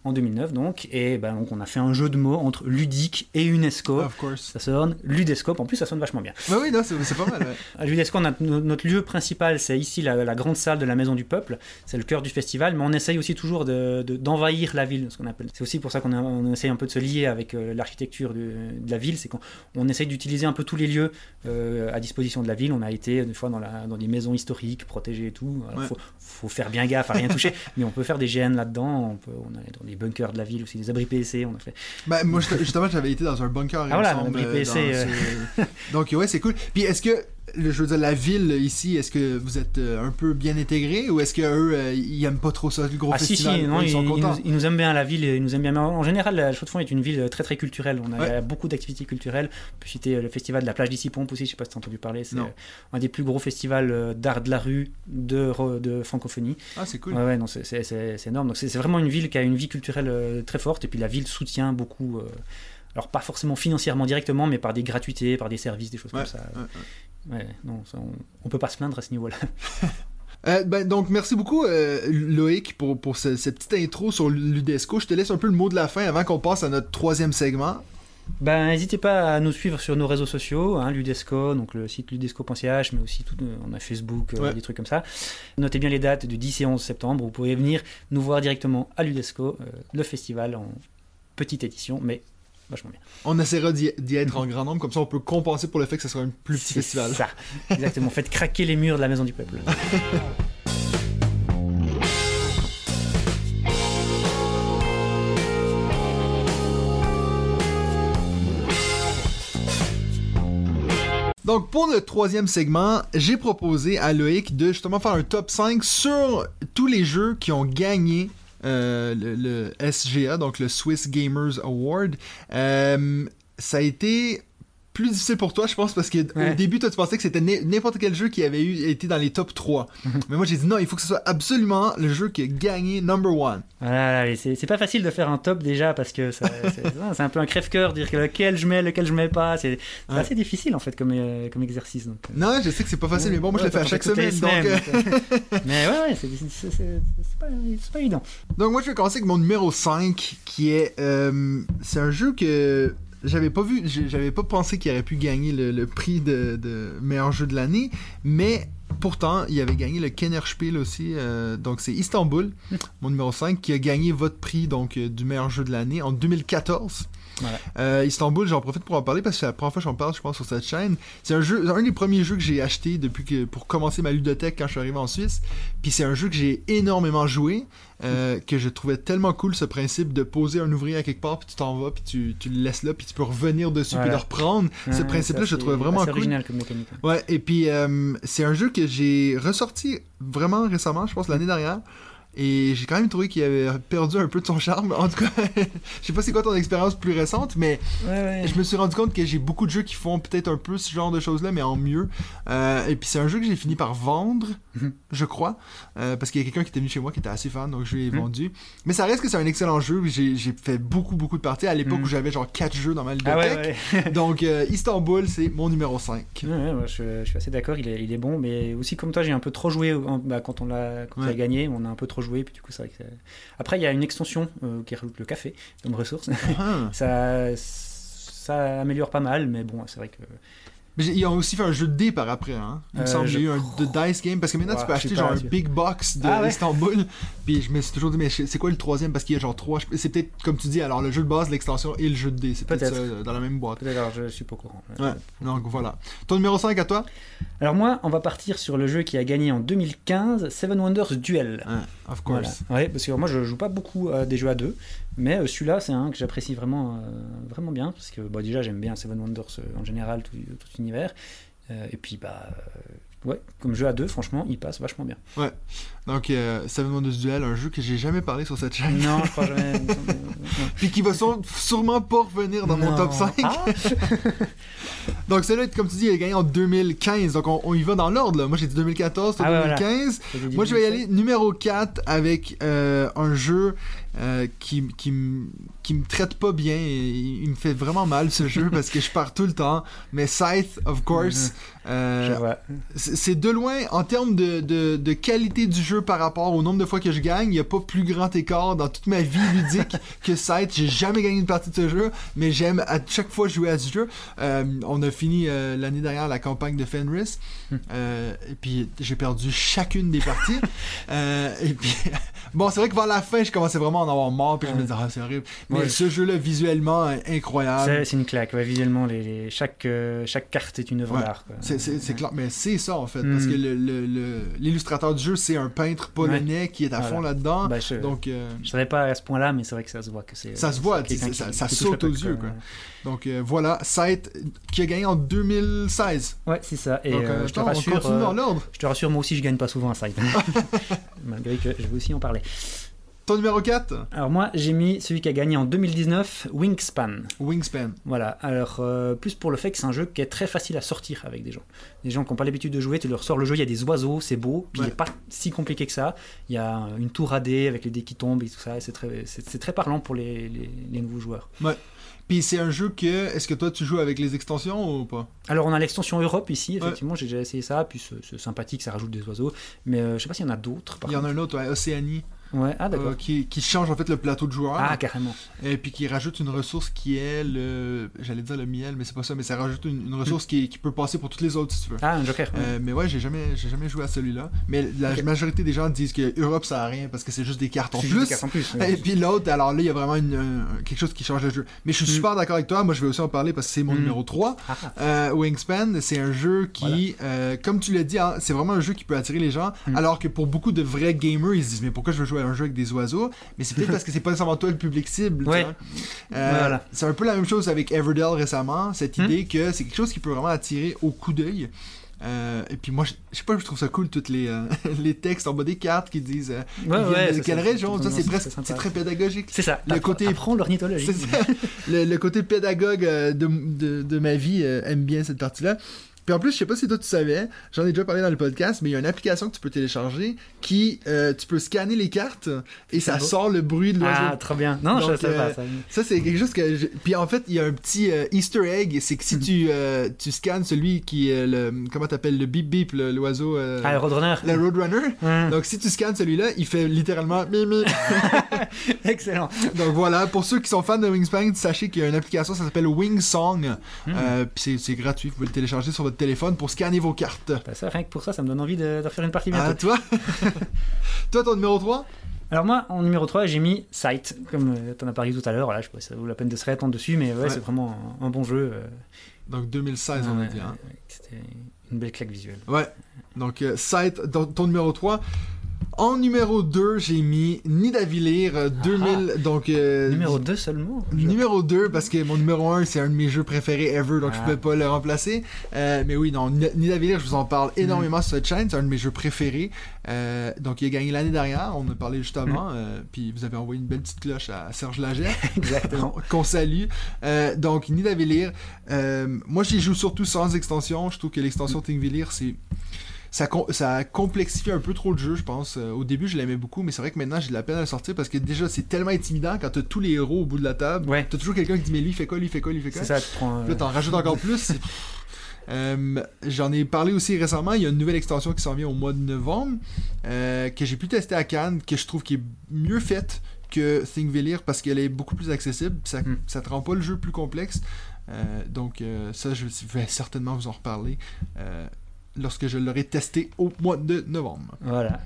en 2009 donc, et bah, donc on a fait un jeu de mots entre ludique et UNESCO. Of course. Ça sonne Ludescope, en plus ça sonne vachement bien. Ouais, oui, non, c'est pas mal. ouais. À l'UNESCO, on a no- notre lieu principal, c'est ici la, la grande salle de la Maison du Peuple. C'est le cœur du festival, mais on essaye aussi toujours de- de- d'envahir la ville, ce qu'on appelle. C'est aussi pour ça qu'on a- on essaye un peu de se lier avec euh, l'architecture de, de la ville. C'est qu'on on essaye d'utiliser un peu tous les lieux euh, à disposition de la ville. On a été des fois dans, la, dans des maisons historiques protégées et tout. Il Ouais. faut, faut faire bien gaffe à rien toucher, mais on peut faire des GN là-dedans. On, peut, on est dans des bunkers de la ville aussi, des abris PSC. On a fait. Ben, moi, justement, j'avais été dans un bunker. Ah, voilà, un abri PC, dans euh. ce- Donc, ouais, c'est cool. Puis, est-ce que, le- je veux dire, la ville ici, est-ce que vous êtes euh, un peu bien intégré ou est-ce qu'eux, euh, ils aiment pas trop ça, le gros Ah si, festival si, non, ils ils, sont ils contents? nous, ils nous aiment bien la ville, ils nous aiment bien. Mais En général, la Chaux-de-Fonds est une ville très très culturelle. On a, beaucoup d'activités culturelles. Peut citer euh, le festival de la plage d'ici Pompe aussi, je sais pas si tu as entendu parler. C'est euh, un des plus gros festivals d'art de la rue de, de francophonie. Ah, c'est cool. Ouais, ouais, non, c'est- c'est c'est- c'est énorme. Donc c'est c'est vraiment une ville qui a une vie culturelle très forte. Et puis la ville soutient beaucoup. euh, alors pas forcément financièrement directement, mais par des gratuités, par des services, des choses Ouais, comme ça. ouais, ouais. Ouais, non, ça, on, on peut pas se plaindre à ce niveau-là. Euh, ben, donc, merci beaucoup, euh, Loïc, pour, pour ce- cette petite intro sur l'UDESCO. Je te laisse un peu le mot de la fin avant qu'on passe à notre troisième segment. Ben, n'hésitez pas à nous suivre sur nos réseaux sociaux, hein, Ludesco, donc le site ludesco.ch, mais aussi tout, euh, on a Facebook, euh, des trucs comme ça. Notez bien les dates du 10 et 11 septembre. Vous pourrez venir nous voir directement à Ludesco, le festival en petite édition, mais vachement bien. On essaiera d'y être en grand nombre, comme ça on peut compenser pour le fait que ce sera un plus petit festival. ça, exactement. Faites craquer les murs de la Maison du Peuple. Donc, pour le troisième segment, j'ai proposé à Loïc de justement faire un top 5 sur tous les jeux qui ont gagné le, le SGA, donc le Swiss Gamers Award. Euh, ça a été plus difficile pour toi, je pense, parce que au Ouais. début, toi, tu pensais que c'était n'importe quel jeu qui avait eu, été dans les top 3. Mhm. Mais moi, j'ai dit non, il faut que ce soit absolument le jeu qui a gagné number one. Voilà, et c'est pas facile de faire un top déjà parce que c'est un peu un crève-cœur, dire que lequel je mets, lequel je mets pas. C'est Ouais. assez difficile en fait comme, euh, comme exercice. donc, euh. Non, je sais que c'est pas facile, mais bon, moi, je le fais à chaque semaine. Donc, euh, Mais ouais, ouais, c'est pas, pas évident. Donc moi je vais commencer avec mon numéro 5 qui est c'est un jeu que j'avais pas vu j'avais pas pensé qu'il aurait pu gagner le, prix de, meilleur jeu de l'année mais pourtant il avait gagné le Kennerspiel aussi euh, donc c'est Istanbul mon numéro 5 qui a gagné votre prix donc euh, du meilleur jeu de l'année en 2014 Voilà. euh, Istanbul, j'en profite pour en parler parce que c'est la première fois que j'en parle, je pense, sur cette chaîne. C'est un jeu, un des premiers jeux que j'ai acheté depuis que pour commencer ma ludothèque quand je suis arrivé en Suisse. Puis c'est un jeu que j'ai énormément joué, euh, que je trouvais tellement cool ce principe de poser un ouvrier à quelque part, puis tu t'en vas, puis tu, tu le laisses là, puis tu peux revenir dessus, puis le reprendre. ce principe-là, je le trouvais vraiment cool. original comme mécanique. Ouais, et puis euh, c'est un jeu que j'ai ressorti vraiment récemment, je pense l'année dernière. Et j'ai quand même trouvé qu'il avait perdu un peu de son charme. En tout cas, je sais pas c'est quoi ton expérience plus récente, mais Ouais, ouais. je me suis rendu compte que j'ai beaucoup de jeux qui font peut-être un peu ce genre de choses-là, mais en mieux. Euh, et puis c'est un jeu que j'ai fini par vendre, Mhm. je crois, euh, parce qu'il y a quelqu'un qui était venu chez moi qui était assez fan, donc je l'ai Mhm. vendu. Mais ça reste que c'est un excellent jeu. J'ai fait beaucoup, beaucoup de parties à l'époque Mhm. où j'avais genre 4 jeux dans ma Ah bibliothèque. ouais, ouais. Donc euh, Istanbul, c'est mon numéro 5. Ouais, ouais, ouais, je, je suis assez d'accord, il est, il est bon, mais aussi comme toi, j'ai un peu trop joué en- bah, quand on l'a gagné, on a un peu trop joué, puis du coup, c'est vrai que Après, il y a une extension euh, qui rajoute le café comme ressource. Ah. ça, ça améliore pas mal, mais bon, c'est vrai que. Mais j'ai- ils ont aussi fait un jeu de dés par après, hein. Il me Euh, semble a eu un de dice game parce que maintenant tu peux acheter genre un big box de Ah ouais? Istanbul. Puis je me suis toujours dit mais c'est quoi le troisième? Parce qu'il y a genre trois. C'est peut-être comme tu dis alors le jeu de base, l'extension et le jeu de dés, c'est peut-être euh, dans la même boîte. Peut-être, alors je suis pas au courant. Ouais. Donc voilà. Ton numéro 5 à toi? Alors, moi, on va partir sur le jeu qui a gagné en 2015, Seven Wonders Duel. Of Voilà. course. Ouais, parce que moi je joue pas beaucoup à des jeux à deux, mais euh, celui-là c'est un que j'apprécie vraiment, euh, vraiment bien, parce que bah, déjà j'aime bien Seven Wonders euh, en général, tout, tout l'univers, Euh, et puis bah ouais, comme jeu à deux, franchement il passe vachement bien. Donc euh, Seven Wonders Duel, un jeu que j'ai jamais parlé sur cette chaîne. non, je crois jamais. Puis qui va sû- sûrement pas revenir dans mon top 5. Ah, Donc celui-là, comme tu dis, il a gagné en 2015. Donc on, on y va dans l'ordre. Moi j'ai dit 2014, toi Ah ouais, voilà. 2015. j'ai dit Moi, je vais y 2007. aller numéro 4 avec euh, un jeu euh, qui, qui, qui me traite pas bien. Il il me fait vraiment mal ce jeu parce que je pars tout le temps. Mais Scythe, of course, euh, c'est de loin en termes de, de, de qualité du jeu par rapport au nombre de fois que je gagne. Il n'y a pas plus grand écart dans toute ma vie ludique que Scythe. J'ai jamais gagné une partie de ce jeu, mais j'aime à chaque fois jouer à ce jeu. Euh, on a fini euh, l'année dernière la campagne de Fenris. Euh, et puis j'ai perdu chacune des parties. Et puis bon, c'est vrai que vers la fin, je commençais vraiment à en avoir marre. Puis je me disais, ah, c'est horrible. Mais Ouais. ce jeu-là, visuellement, est incroyable. C'est une claque, ouais, visuellement, les, les- chaque, chaque carte est une œuvre Ouais. d'art. C'est, clair, mais c'est ça en fait, parce Mm. que le, le- le- l'illustrateur du jeu, c'est un peintre polonais qui est à Voilà. fond là-dedans. Bah, je, donc, euh, je savais pas à ce point-là, mais c'est vrai que ça se voit que c'est. Ça se voit, ça- saute aux yeux, quoi. donc euh, voilà, Scythe qui a gagné en 2016. Ouais, c'est ça. Et donc, euh, euh, je te rassure. on continue euh, dans l'ordre. Je te rassure, moi aussi, je gagne pas souvent un side. Malgré que je vais aussi en parler. Ton numéro 4, Alors moi, j'ai mis celui qui a gagné en 2019, Wingspan. Wingspan. Voilà. Alors, euh, plus pour le fait que c'est un jeu qui est très facile à sortir avec des gens. Des gens qui n'ont pas l'habitude de jouer, tu leur sors le jeu, il y a des oiseaux, c'est beau, puis il Ouais. n'est pas si compliqué que ça. Il y a une tour à dés avec les dés qui tombent et tout ça, c'est très, c'est, très parlant pour les, les- les nouveaux joueurs. Puis c'est un jeu que, est-ce que toi tu joues avec les extensions ou pas? Alors, on a l'extension Europe ici, effectivement, j'ai déjà essayé ça, puis c'est, sympathique, ça rajoute des oiseaux, mais euh, je sais pas s'il y en a d'autres. Il y en a un autre, ouais, Océanie, Ouais, ah euh, qui, qui change en fait le plateau de joueurs. ah, carrément. Et puis qui rajoute une ressource qui est le. J'allais dire le miel, mais c'est pas ça, mais ça rajoute une, une ressource qui, qui peut passer pour toutes les autres si tu veux. Ah, un joker. ouais. Euh, mais ouais, j'ai jamais, j'ai jamais joué à celui-là. Mais la majorité des gens disent que Europe ça a rien parce que c'est juste des cartes en plus. juste des cartes en plus. ouais. Et puis l'autre, alors là, il y a vraiment une, un- quelque chose qui change le jeu. Mais je suis Mm. super d'accord avec toi. Moi, je vais aussi en parler parce que c'est mon Mm. numéro 3. Ah, Euh, Wingspan, c'est un jeu qui, comme tu l'as dit, hein, c'est vraiment un jeu qui peut attirer les gens. Mm. Alors que pour beaucoup de vrais gamers, ils se disent Mais pourquoi je veux jouer à un jeu avec des oiseaux Mais c'est peut-être parce que c'est pas nécessairement toi le public cible. Ouais. Euh, Voilà. C'est un peu la même chose avec Everdell récemment. Cette Mm. idée que c'est quelque chose qui peut vraiment attirer au coup d'œil. Euh, et puis moi, je je sais pas, je trouve ça cool, tous les, euh, les textes en bas des cartes qui disent euh, Ouais, ouais, de quelle région. Ça, c'est presque, c'est très pédagogique. C'est ça. Le côté-. Apprends l'ornithologie. Le, le côté pédagogue de, de, de ma vie aime bien cette partie-là. Puis en plus, je sais pas si toi tu savais, j'en ai déjà parlé dans le podcast, mais il y a une application que tu peux télécharger qui, euh, tu peux scanner les cartes et ça beau. sort le bruit de l'oiseau. Ah, trop bien. Non, Donc, je sais euh, pas. Ça... Ça, c'est quelque chose que. je- Puis en fait, il y a un petit euh, Easter egg. C'est que si tu, euh, tu scannes celui qui est le. Comment t'appelles Le bip bip, l'oiseau. euh, Ah, le Roadrunner. le Roadrunner. Hum, Donc si tu scannes celui-là, il fait littéralement mimi. Excellent. Donc voilà, pour ceux qui sont fans de Wingspan, sachez qu'il y a une application, ça s'appelle Wingsong. Hum. Euh, puis c'est gratuit, vous pouvez le télécharger sur votre téléphone pour scanner vos cartes. Bah, ça, rien que pour ça, ça me donne envie de, de refaire une partie Ah, toi Toi, ton numéro 3 Alors moi, en numéro 3, j'ai mis Sight, comme tu t'en as parlé tout à l'heure. Voilà, je sais pas si ça vaut la peine de se réattendre dessus, mais ouais, Ouais. c'est vraiment un, un bon jeu. euh, Donc 2016, on va dire. hein. C'était une belle claque visuelle. Ouais. Donc, euh, Sight, dans ton numéro 3. En numéro 2, j'ai mis Nidavellir euh, 2000. donc, euh. Numéro 2 seulement je- Numéro 2, parce que mon numéro 1, c'est un de mes jeux préférés ever, donc je Ah. pouvais pas le remplacer. Euh, mais oui, non, Ni- Nidavellir, je vous en parle Mm. énormément sur cette chaîne, c'est un de mes jeux préférés. Euh, donc, il a gagné l'année dernière, on en a parlé juste Mm. avant, euh, puis vous avez envoyé une belle petite cloche à Serge Lagère. Exactement. qu'on salue. Donc, Nidavellir, euh, moi j'y joue surtout sans extension. Je trouve que l'extension Thingvellir, c'est. Ça, ça complexifie un peu trop le jeu, je pense. Euh, au début, je l'aimais beaucoup, mais c'est vrai que maintenant, j'ai de la peine à le sortir parce que déjà, c'est tellement intimidant quand t'as tous les héros au bout de la table. Ouais. T'as toujours quelqu'un qui dit, mais lui, il fait quoi, lui, fait quoi, lui, il fait quoi? C'est ça, tu prends. Là, t'en rajoutes encore plus. Euh, J'en ai parlé aussi récemment. Il y a une nouvelle extension qui s'en vient au mois de novembre euh, que j'ai pu tester à Cannes, que je trouve qui est mieux faite que Thingvellir parce qu'elle est beaucoup plus accessible. Ça, Mm. ça te rend pas le jeu plus complexe. Euh, donc, ça, je vais certainement vous en reparler lorsque je l'aurai testé au mois de novembre. Voilà.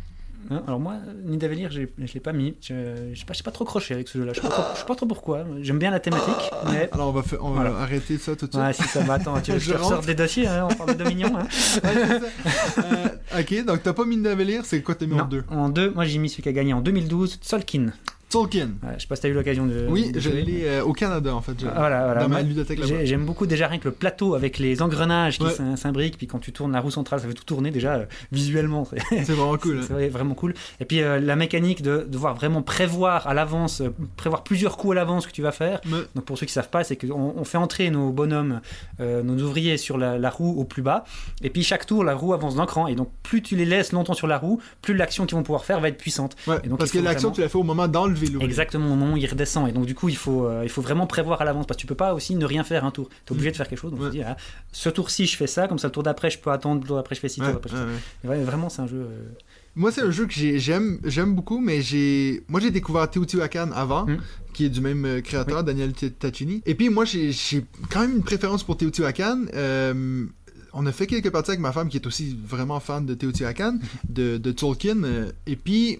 Hein, Alors moi, Nidavellir, je je l'ai pas mis. Je je sais pas, trop croché avec ce jeu-là. Je sais je sais pas trop pourquoi. J'aime bien la thématique, mais Alors, on va, fa- on va Voilà. arrêter ça tout de suite. Ouais, si ça va, attends, tu veux que Je te des dossiers, hein, on parle de Dominion. Hein. Ouais. Euh, ok, donc t'as pas mis Nidavellir, c'est quoi t'as mis en deux? En deux, moi j'ai mis celui qui a gagné en 2012, Solkin. Tolkien. Je sais pas si t'as eu l'occasion de. Oui, de je euh, au Canada en fait. Ah, Voilà, voilà. dans ma là-bas. j'ai- J'aime beaucoup déjà rien que le plateau avec les engrenages qui Ouais. s'imbriquent, puis quand tu tournes la roue centrale, ça fait tout tourner déjà euh, visuellement. c'est- vraiment cool. C'est vrai, vraiment cool. Et puis euh, la mécanique de devoir vraiment prévoir à l'avance, prévoir plusieurs coups à l'avance que tu vas faire. Mais- Donc pour ceux qui savent pas, c'est qu'on on fait entrer nos bonhommes, nos ouvriers sur la, la roue au plus bas, et puis chaque tour la roue avance d'un cran. Et donc plus tu les laisses longtemps sur la roue, plus l'action qu'ils vont pouvoir faire va être puissante. Ouais, Et donc, parce que l'action, vraiment- tu l'as fait au moment d'enlever Exactement au moment où il redescend. Et donc du coup il faut, euh, il faut vraiment prévoir à l'avance parce que tu peux pas aussi ne rien faire un tour. Tu es obligé de faire quelque chose. Donc Ouais. tu dis, ah, ce tour-ci je fais ça, comme ça le tour d'après je peux attendre, le tour d'après je fais ci, le tour d'après je fais Vraiment c'est un jeu. euh, Moi, c'est un jeu que j'ai- j'aime j'aime beaucoup, mais j'ai moi j'ai découvert Teotihuacan avant, Mm. qui est du même euh, créateur, Daniel T- Taccini. Et puis moi, j'ai j'ai quand même une préférence pour Teotihuacan. Euh, on a fait quelques parties avec ma femme qui est aussi vraiment fan de Teotihuacan, de, de Tolkien. euh, et puis,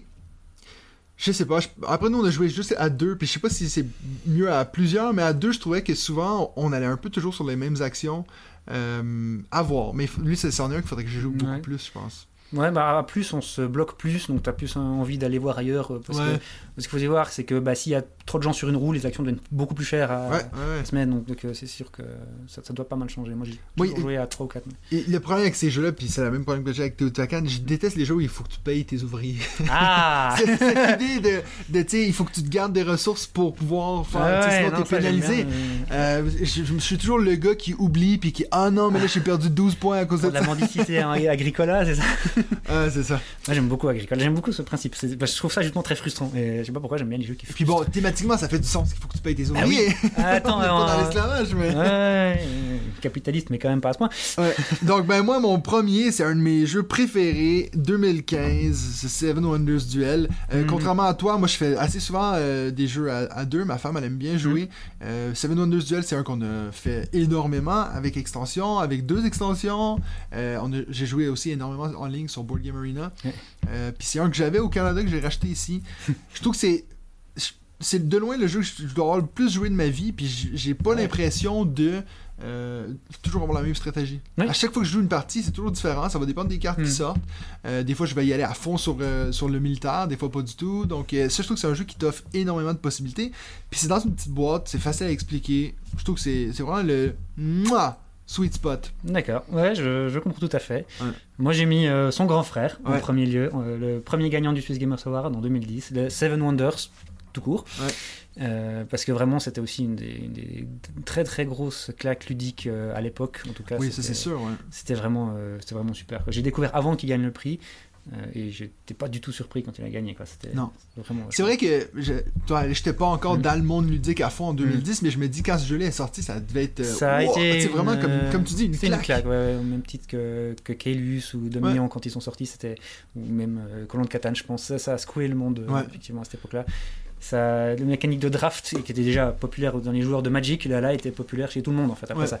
je sais pas, je- après nous on a joué juste à deux, puis je sais pas si c'est mieux à plusieurs, mais à deux, je trouvais que souvent on allait un peu toujours sur les mêmes actions. Euh, à voir. Mais lui, c'est est un qu'il faudrait que je joue beaucoup plus, je pense. Ouais, bah à plus on se bloque plus, donc t'as plus envie d'aller voir ailleurs. euh, Parce Ouais. que ce qu'il faut y voir, c'est que bah, s'il y a trop de gens sur une roue, les actions deviennent beaucoup plus chères à, Ouais, ouais, ouais. à se mettre, donc, euh, c'est sûr que ça, ça doit pas mal changer. Moi j'ai Oui, toujours joué à 3 ou 4. Et le problème avec ces jeux-là, puis c'est le même problème que j'ai avec Teotihuacan, je déteste les jeux où il faut que tu payes tes ouvriers. Ah Cette idée de, de tu sais, il faut que tu te gardes des ressources pour pouvoir faire, Ouais, sinon non, t'es pénalisé. bien, euh, Euh, je, suis toujours le gars qui oublie puis qui ah non mais là j'ai perdu 12 points à cause de de la mendicité hein, agricola, c'est ça Ah, c'est ça. Moi j'aime beaucoup Agricola, j'aime beaucoup ce principe. Bah, je trouve ça justement très frustrant. Et je sais pas pourquoi j'aime bien les jeux qui Et puis bon, thématiquement ça fait du sens qu'il faut que tu payes tes Ah oui. ouvriers. Attends, On est pas dans euh, l'esclavage mais. Ouais, capitaliste, mais quand même pas à ce point. Ouais. Donc, ben, moi, mon premier, c'est un de mes jeux préférés, 2015, c'est Seven Wonders Duel. Euh, Mhm. Contrairement à toi, moi, je fais assez souvent euh, des jeux à, à deux. Ma femme, elle aime bien jouer. Euh, Seven Wonders Duel, c'est un qu'on a fait énormément avec extension, avec deux extensions. On J'ai joué aussi énormément en ligne sur Board Game Arena. Ouais. Euh, Puis c'est un que j'avais au Canada que j'ai racheté ici. je trouve que c'est. C'est de loin le jeu que je dois avoir le plus joué de ma vie, puis j'ai pas Ouais. l'impression de euh, toujours avoir la même stratégie. Oui. À chaque fois que je joue une partie, c'est toujours différent. Ça va dépendre des cartes Hmm. qui sortent. Euh, des fois, je vais y aller à fond sur, euh, sur le militaire, des fois pas du tout. Donc, ça, je trouve que c'est un jeu qui t'offre énormément de possibilités. Puis c'est dans une petite boîte, c'est facile à expliquer. Je trouve que c'est c'est vraiment le. Sweet spot. D'accord, ouais, je, je comprends tout à fait. Ouais. Moi, j'ai mis euh, son grand frère en premier lieu, euh, le premier gagnant du Swiss Gamers Award en 2010, le Seven Wonders, tout court. Ouais. Euh, parce que vraiment, c'était aussi une des, une des très très grosses claques ludiques à l'époque, en tout cas. Oui, ça c'est sûr. C'était vraiment, c'était vraiment super. J'ai découvert avant qu'il gagne le prix euh, et j'étais pas du tout surpris quand il a gagné. Quoi. C'était, Non. C'est vrai que je toi, j'étais pas encore Mm. dans le monde ludique à fond en 2010, mais je me dis quand ce jeu-là est sorti, ça devait être. euh, Ça a wow, été. C'est vraiment une, comme, euh, comme tu dis, une c'est claque. une claque, ouais, même titre que, que Kaelus ou Dominion quand ils sont sortis, c'était. Ou même euh, Colon de Catane, je pense. Ça, ça a secoué le monde, euh, Ouais. effectivement, à cette époque-là. Ça, la mécanique de draft, qui était déjà populaire dans les joueurs de Magic, là, là, était populaire chez tout le monde, en fait, après ça.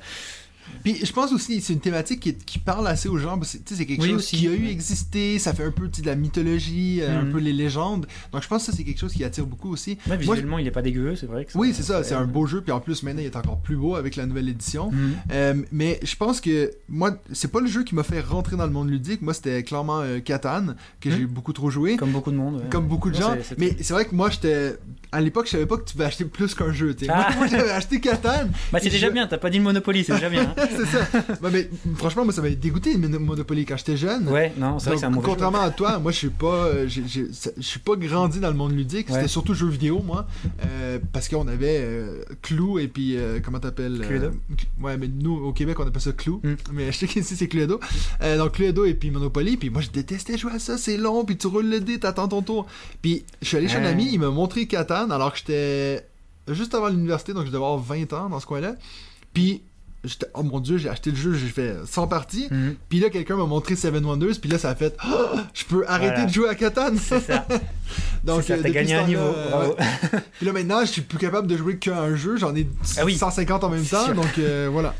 Puis je pense aussi c'est une thématique qui, qui parle assez aux gens. C'est quelque Oui, chose aussi, qui a eu existé, ça fait un peu de la mythologie, euh, un Mhm. peu les légendes. Donc je pense que ça c'est quelque chose qui attire beaucoup aussi. Ouais, Moi, visuellement, il est pas dégueu, c'est vrai. Que Oui, c'est ça, c'est un beau jeu, puis en plus maintenant il est encore plus beau avec la nouvelle édition. Mhm. Euh, mais je pense que moi, c'est pas le jeu qui m'a fait rentrer dans le monde ludique. Moi, c'était clairement euh, Catan, que Mhm. j'ai beaucoup trop joué. Comme beaucoup de monde. ouais. Comme beaucoup de gens. Mais c'est vrai que moi, j'étais. À l'époque, je savais pas que tu pouvais acheter plus qu'un jeu. Ah. Moi, j'avais acheté Catan. Bah, c'est déjà je- bien, t'as pas dit le Monopoly, c'est déjà bien. hein. c'est ça. Ouais, mais franchement, moi, ça m'avait dégoûté le Monopoly quand j'étais jeune. Ouais, non, c'est vrai que c'est un jeu. contrairement à toi, moi je suis pas, euh, je suis pas grandi dans le monde ludique. C'était surtout jeux vidéo moi, euh, parce qu'on avait euh, Clou et puis euh, comment t'appelles Cluedo. Ouais, mais nous au Québec on appelle ça Clou, Mm. mais je sais qu'ici c'est Cluedo. Donc Cluedo et puis Monopoly. Puis moi je détestais jouer à ça, c'est long, puis tu roules le dé, t'attends ton tour. Puis je suis allé chez un ami, il m'a montré Catan alors que j'étais juste avant l'université, donc je devais avoir 20 ans dans ce coin-là. Puis j'étais, oh mon dieu, j'ai acheté le jeu, j'ai fait 100 parties. Mhm. Puis là, quelqu'un m'a montré Seven Wonders, puis là, ça a fait Ah, Je peux arrêter Voilà. de jouer à Catan C'est ça, Donc, c'est ça, t'as gagné un niveau. bravo. ouais. Puis là, maintenant, je suis plus capable de jouer qu'à un jeu, j'en ai Ah oui. 150 en même temps, sûr. donc euh, voilà.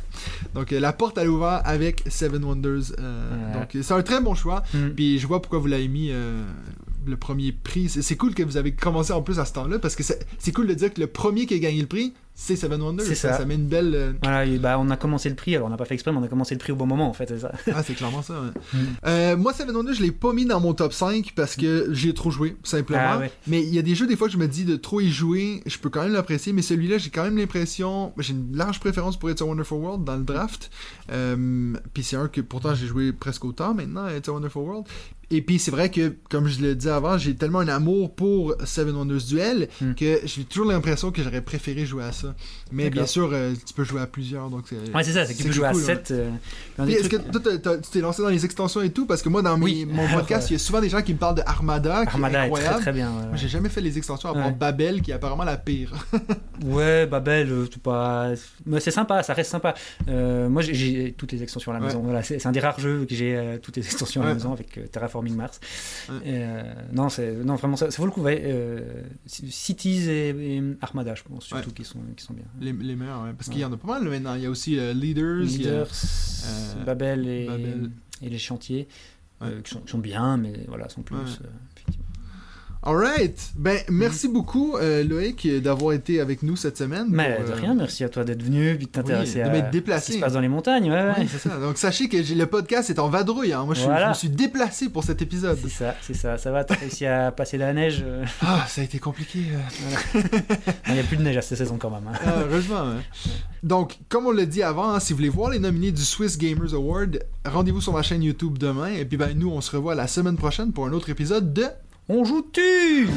Donc, euh, la porte, elle est ouverte avec Seven Wonders. euh, Voilà. Donc, euh, c'est un très bon choix. Mhm. Puis je vois pourquoi vous l'avez mis le premier prix. C'est, cool que vous avez commencé en plus à ce temps-là, parce que c'est, cool de dire que le premier qui a gagné le prix, c'est Seven Wonders. C'est ça. Ça met une belle. euh, Voilà, et bah, on a commencé le prix, alors on n'a pas fait exprès, mais on a commencé le prix au bon moment en fait, c'est ça. Ah, c'est clairement ça. ouais. Mm. Euh, moi, Seven Wonders, je l'ai pas mis dans mon top 5 parce que j'y ai trop joué, simplement. Ah, ouais. Mais il y a des jeux, des fois, que je me dis de trop y jouer, je peux quand même l'apprécier. Mais celui-là, j'ai quand même l'impression. J'ai une large préférence pour It's a Wonderful World dans le draft. Euh, puis c'est un que pourtant j'ai joué presque autant maintenant, It's a Wonderful World. Et puis c'est vrai que, comme je le disais avant, j'ai tellement un amour pour Seven Wonders Duel Mm. que j'ai toujours l'impression que j'aurais préféré jouer à ça. Mais bien sûr, euh, tu peux jouer à plusieurs. Donc c'est, Ouais, c'est ça, c'est que tu peux jouer à cool, ouais. 7. euh, dans puis des est-ce que toi, tu t'es lancé dans les extensions et tout? Parce que moi, dans mes- Oui. mon podcast, euh, il y a souvent des gens qui me parlent de Armada, qui Armada est est très incroyable. très bien. ouais, Moi, ouais. j'ai jamais fait les extensions à part Ouais. Babel, qui est apparemment la pire. Ouais, Babel, euh, c'est pas. Mais c'est sympa, ça reste sympa. Euh, moi, j'ai- toutes les extensions à la maison. Voilà, c'est un des rares jeux que j'ai euh, toutes les extensions à la maison avec euh, Terraforming Mars. Ouais. Euh, non, c'est non vraiment ça, ça vaut le coup. ouais, euh, Cities et, et Armada, je pense surtout qui sont qui sont bien. les, les meilleurs. Parce qu'il y en a pas mal maintenant. Il y a aussi euh, Leaders. il y a- Leaders, Babel et Babel. et les chantiers qui, sont, qui sont bien, mais voilà, sont plus. Alright. Ben, merci beaucoup, euh, Loïc, d'avoir été avec nous cette semaine. Mais pour, de euh, rien, merci à toi d'être venu puis de t'intéresser oui, de à ce qui se passe dans les montagnes. Ouais, ouais. Ouais, c'est ça. Donc, sachez que le podcast est en vadrouille. hein. Moi, je, suis- Voilà. je me suis déplacé pour cet épisode. C'est ça, c'est ça. Ça va, t'as réussi à passer la neige. euh, Ah, ça a été compliqué. Il n'y a plus de neige à cette saison quand même. hein. Ah, heureusement. hein. Donc, comme on l'a dit avant, hein, si vous voulez voir les nominés du Swiss Gamers Award, rendez-vous sur ma chaîne YouTube demain. Et puis, ben, nous, on se revoit la semaine prochaine pour un autre épisode de on joue-tu?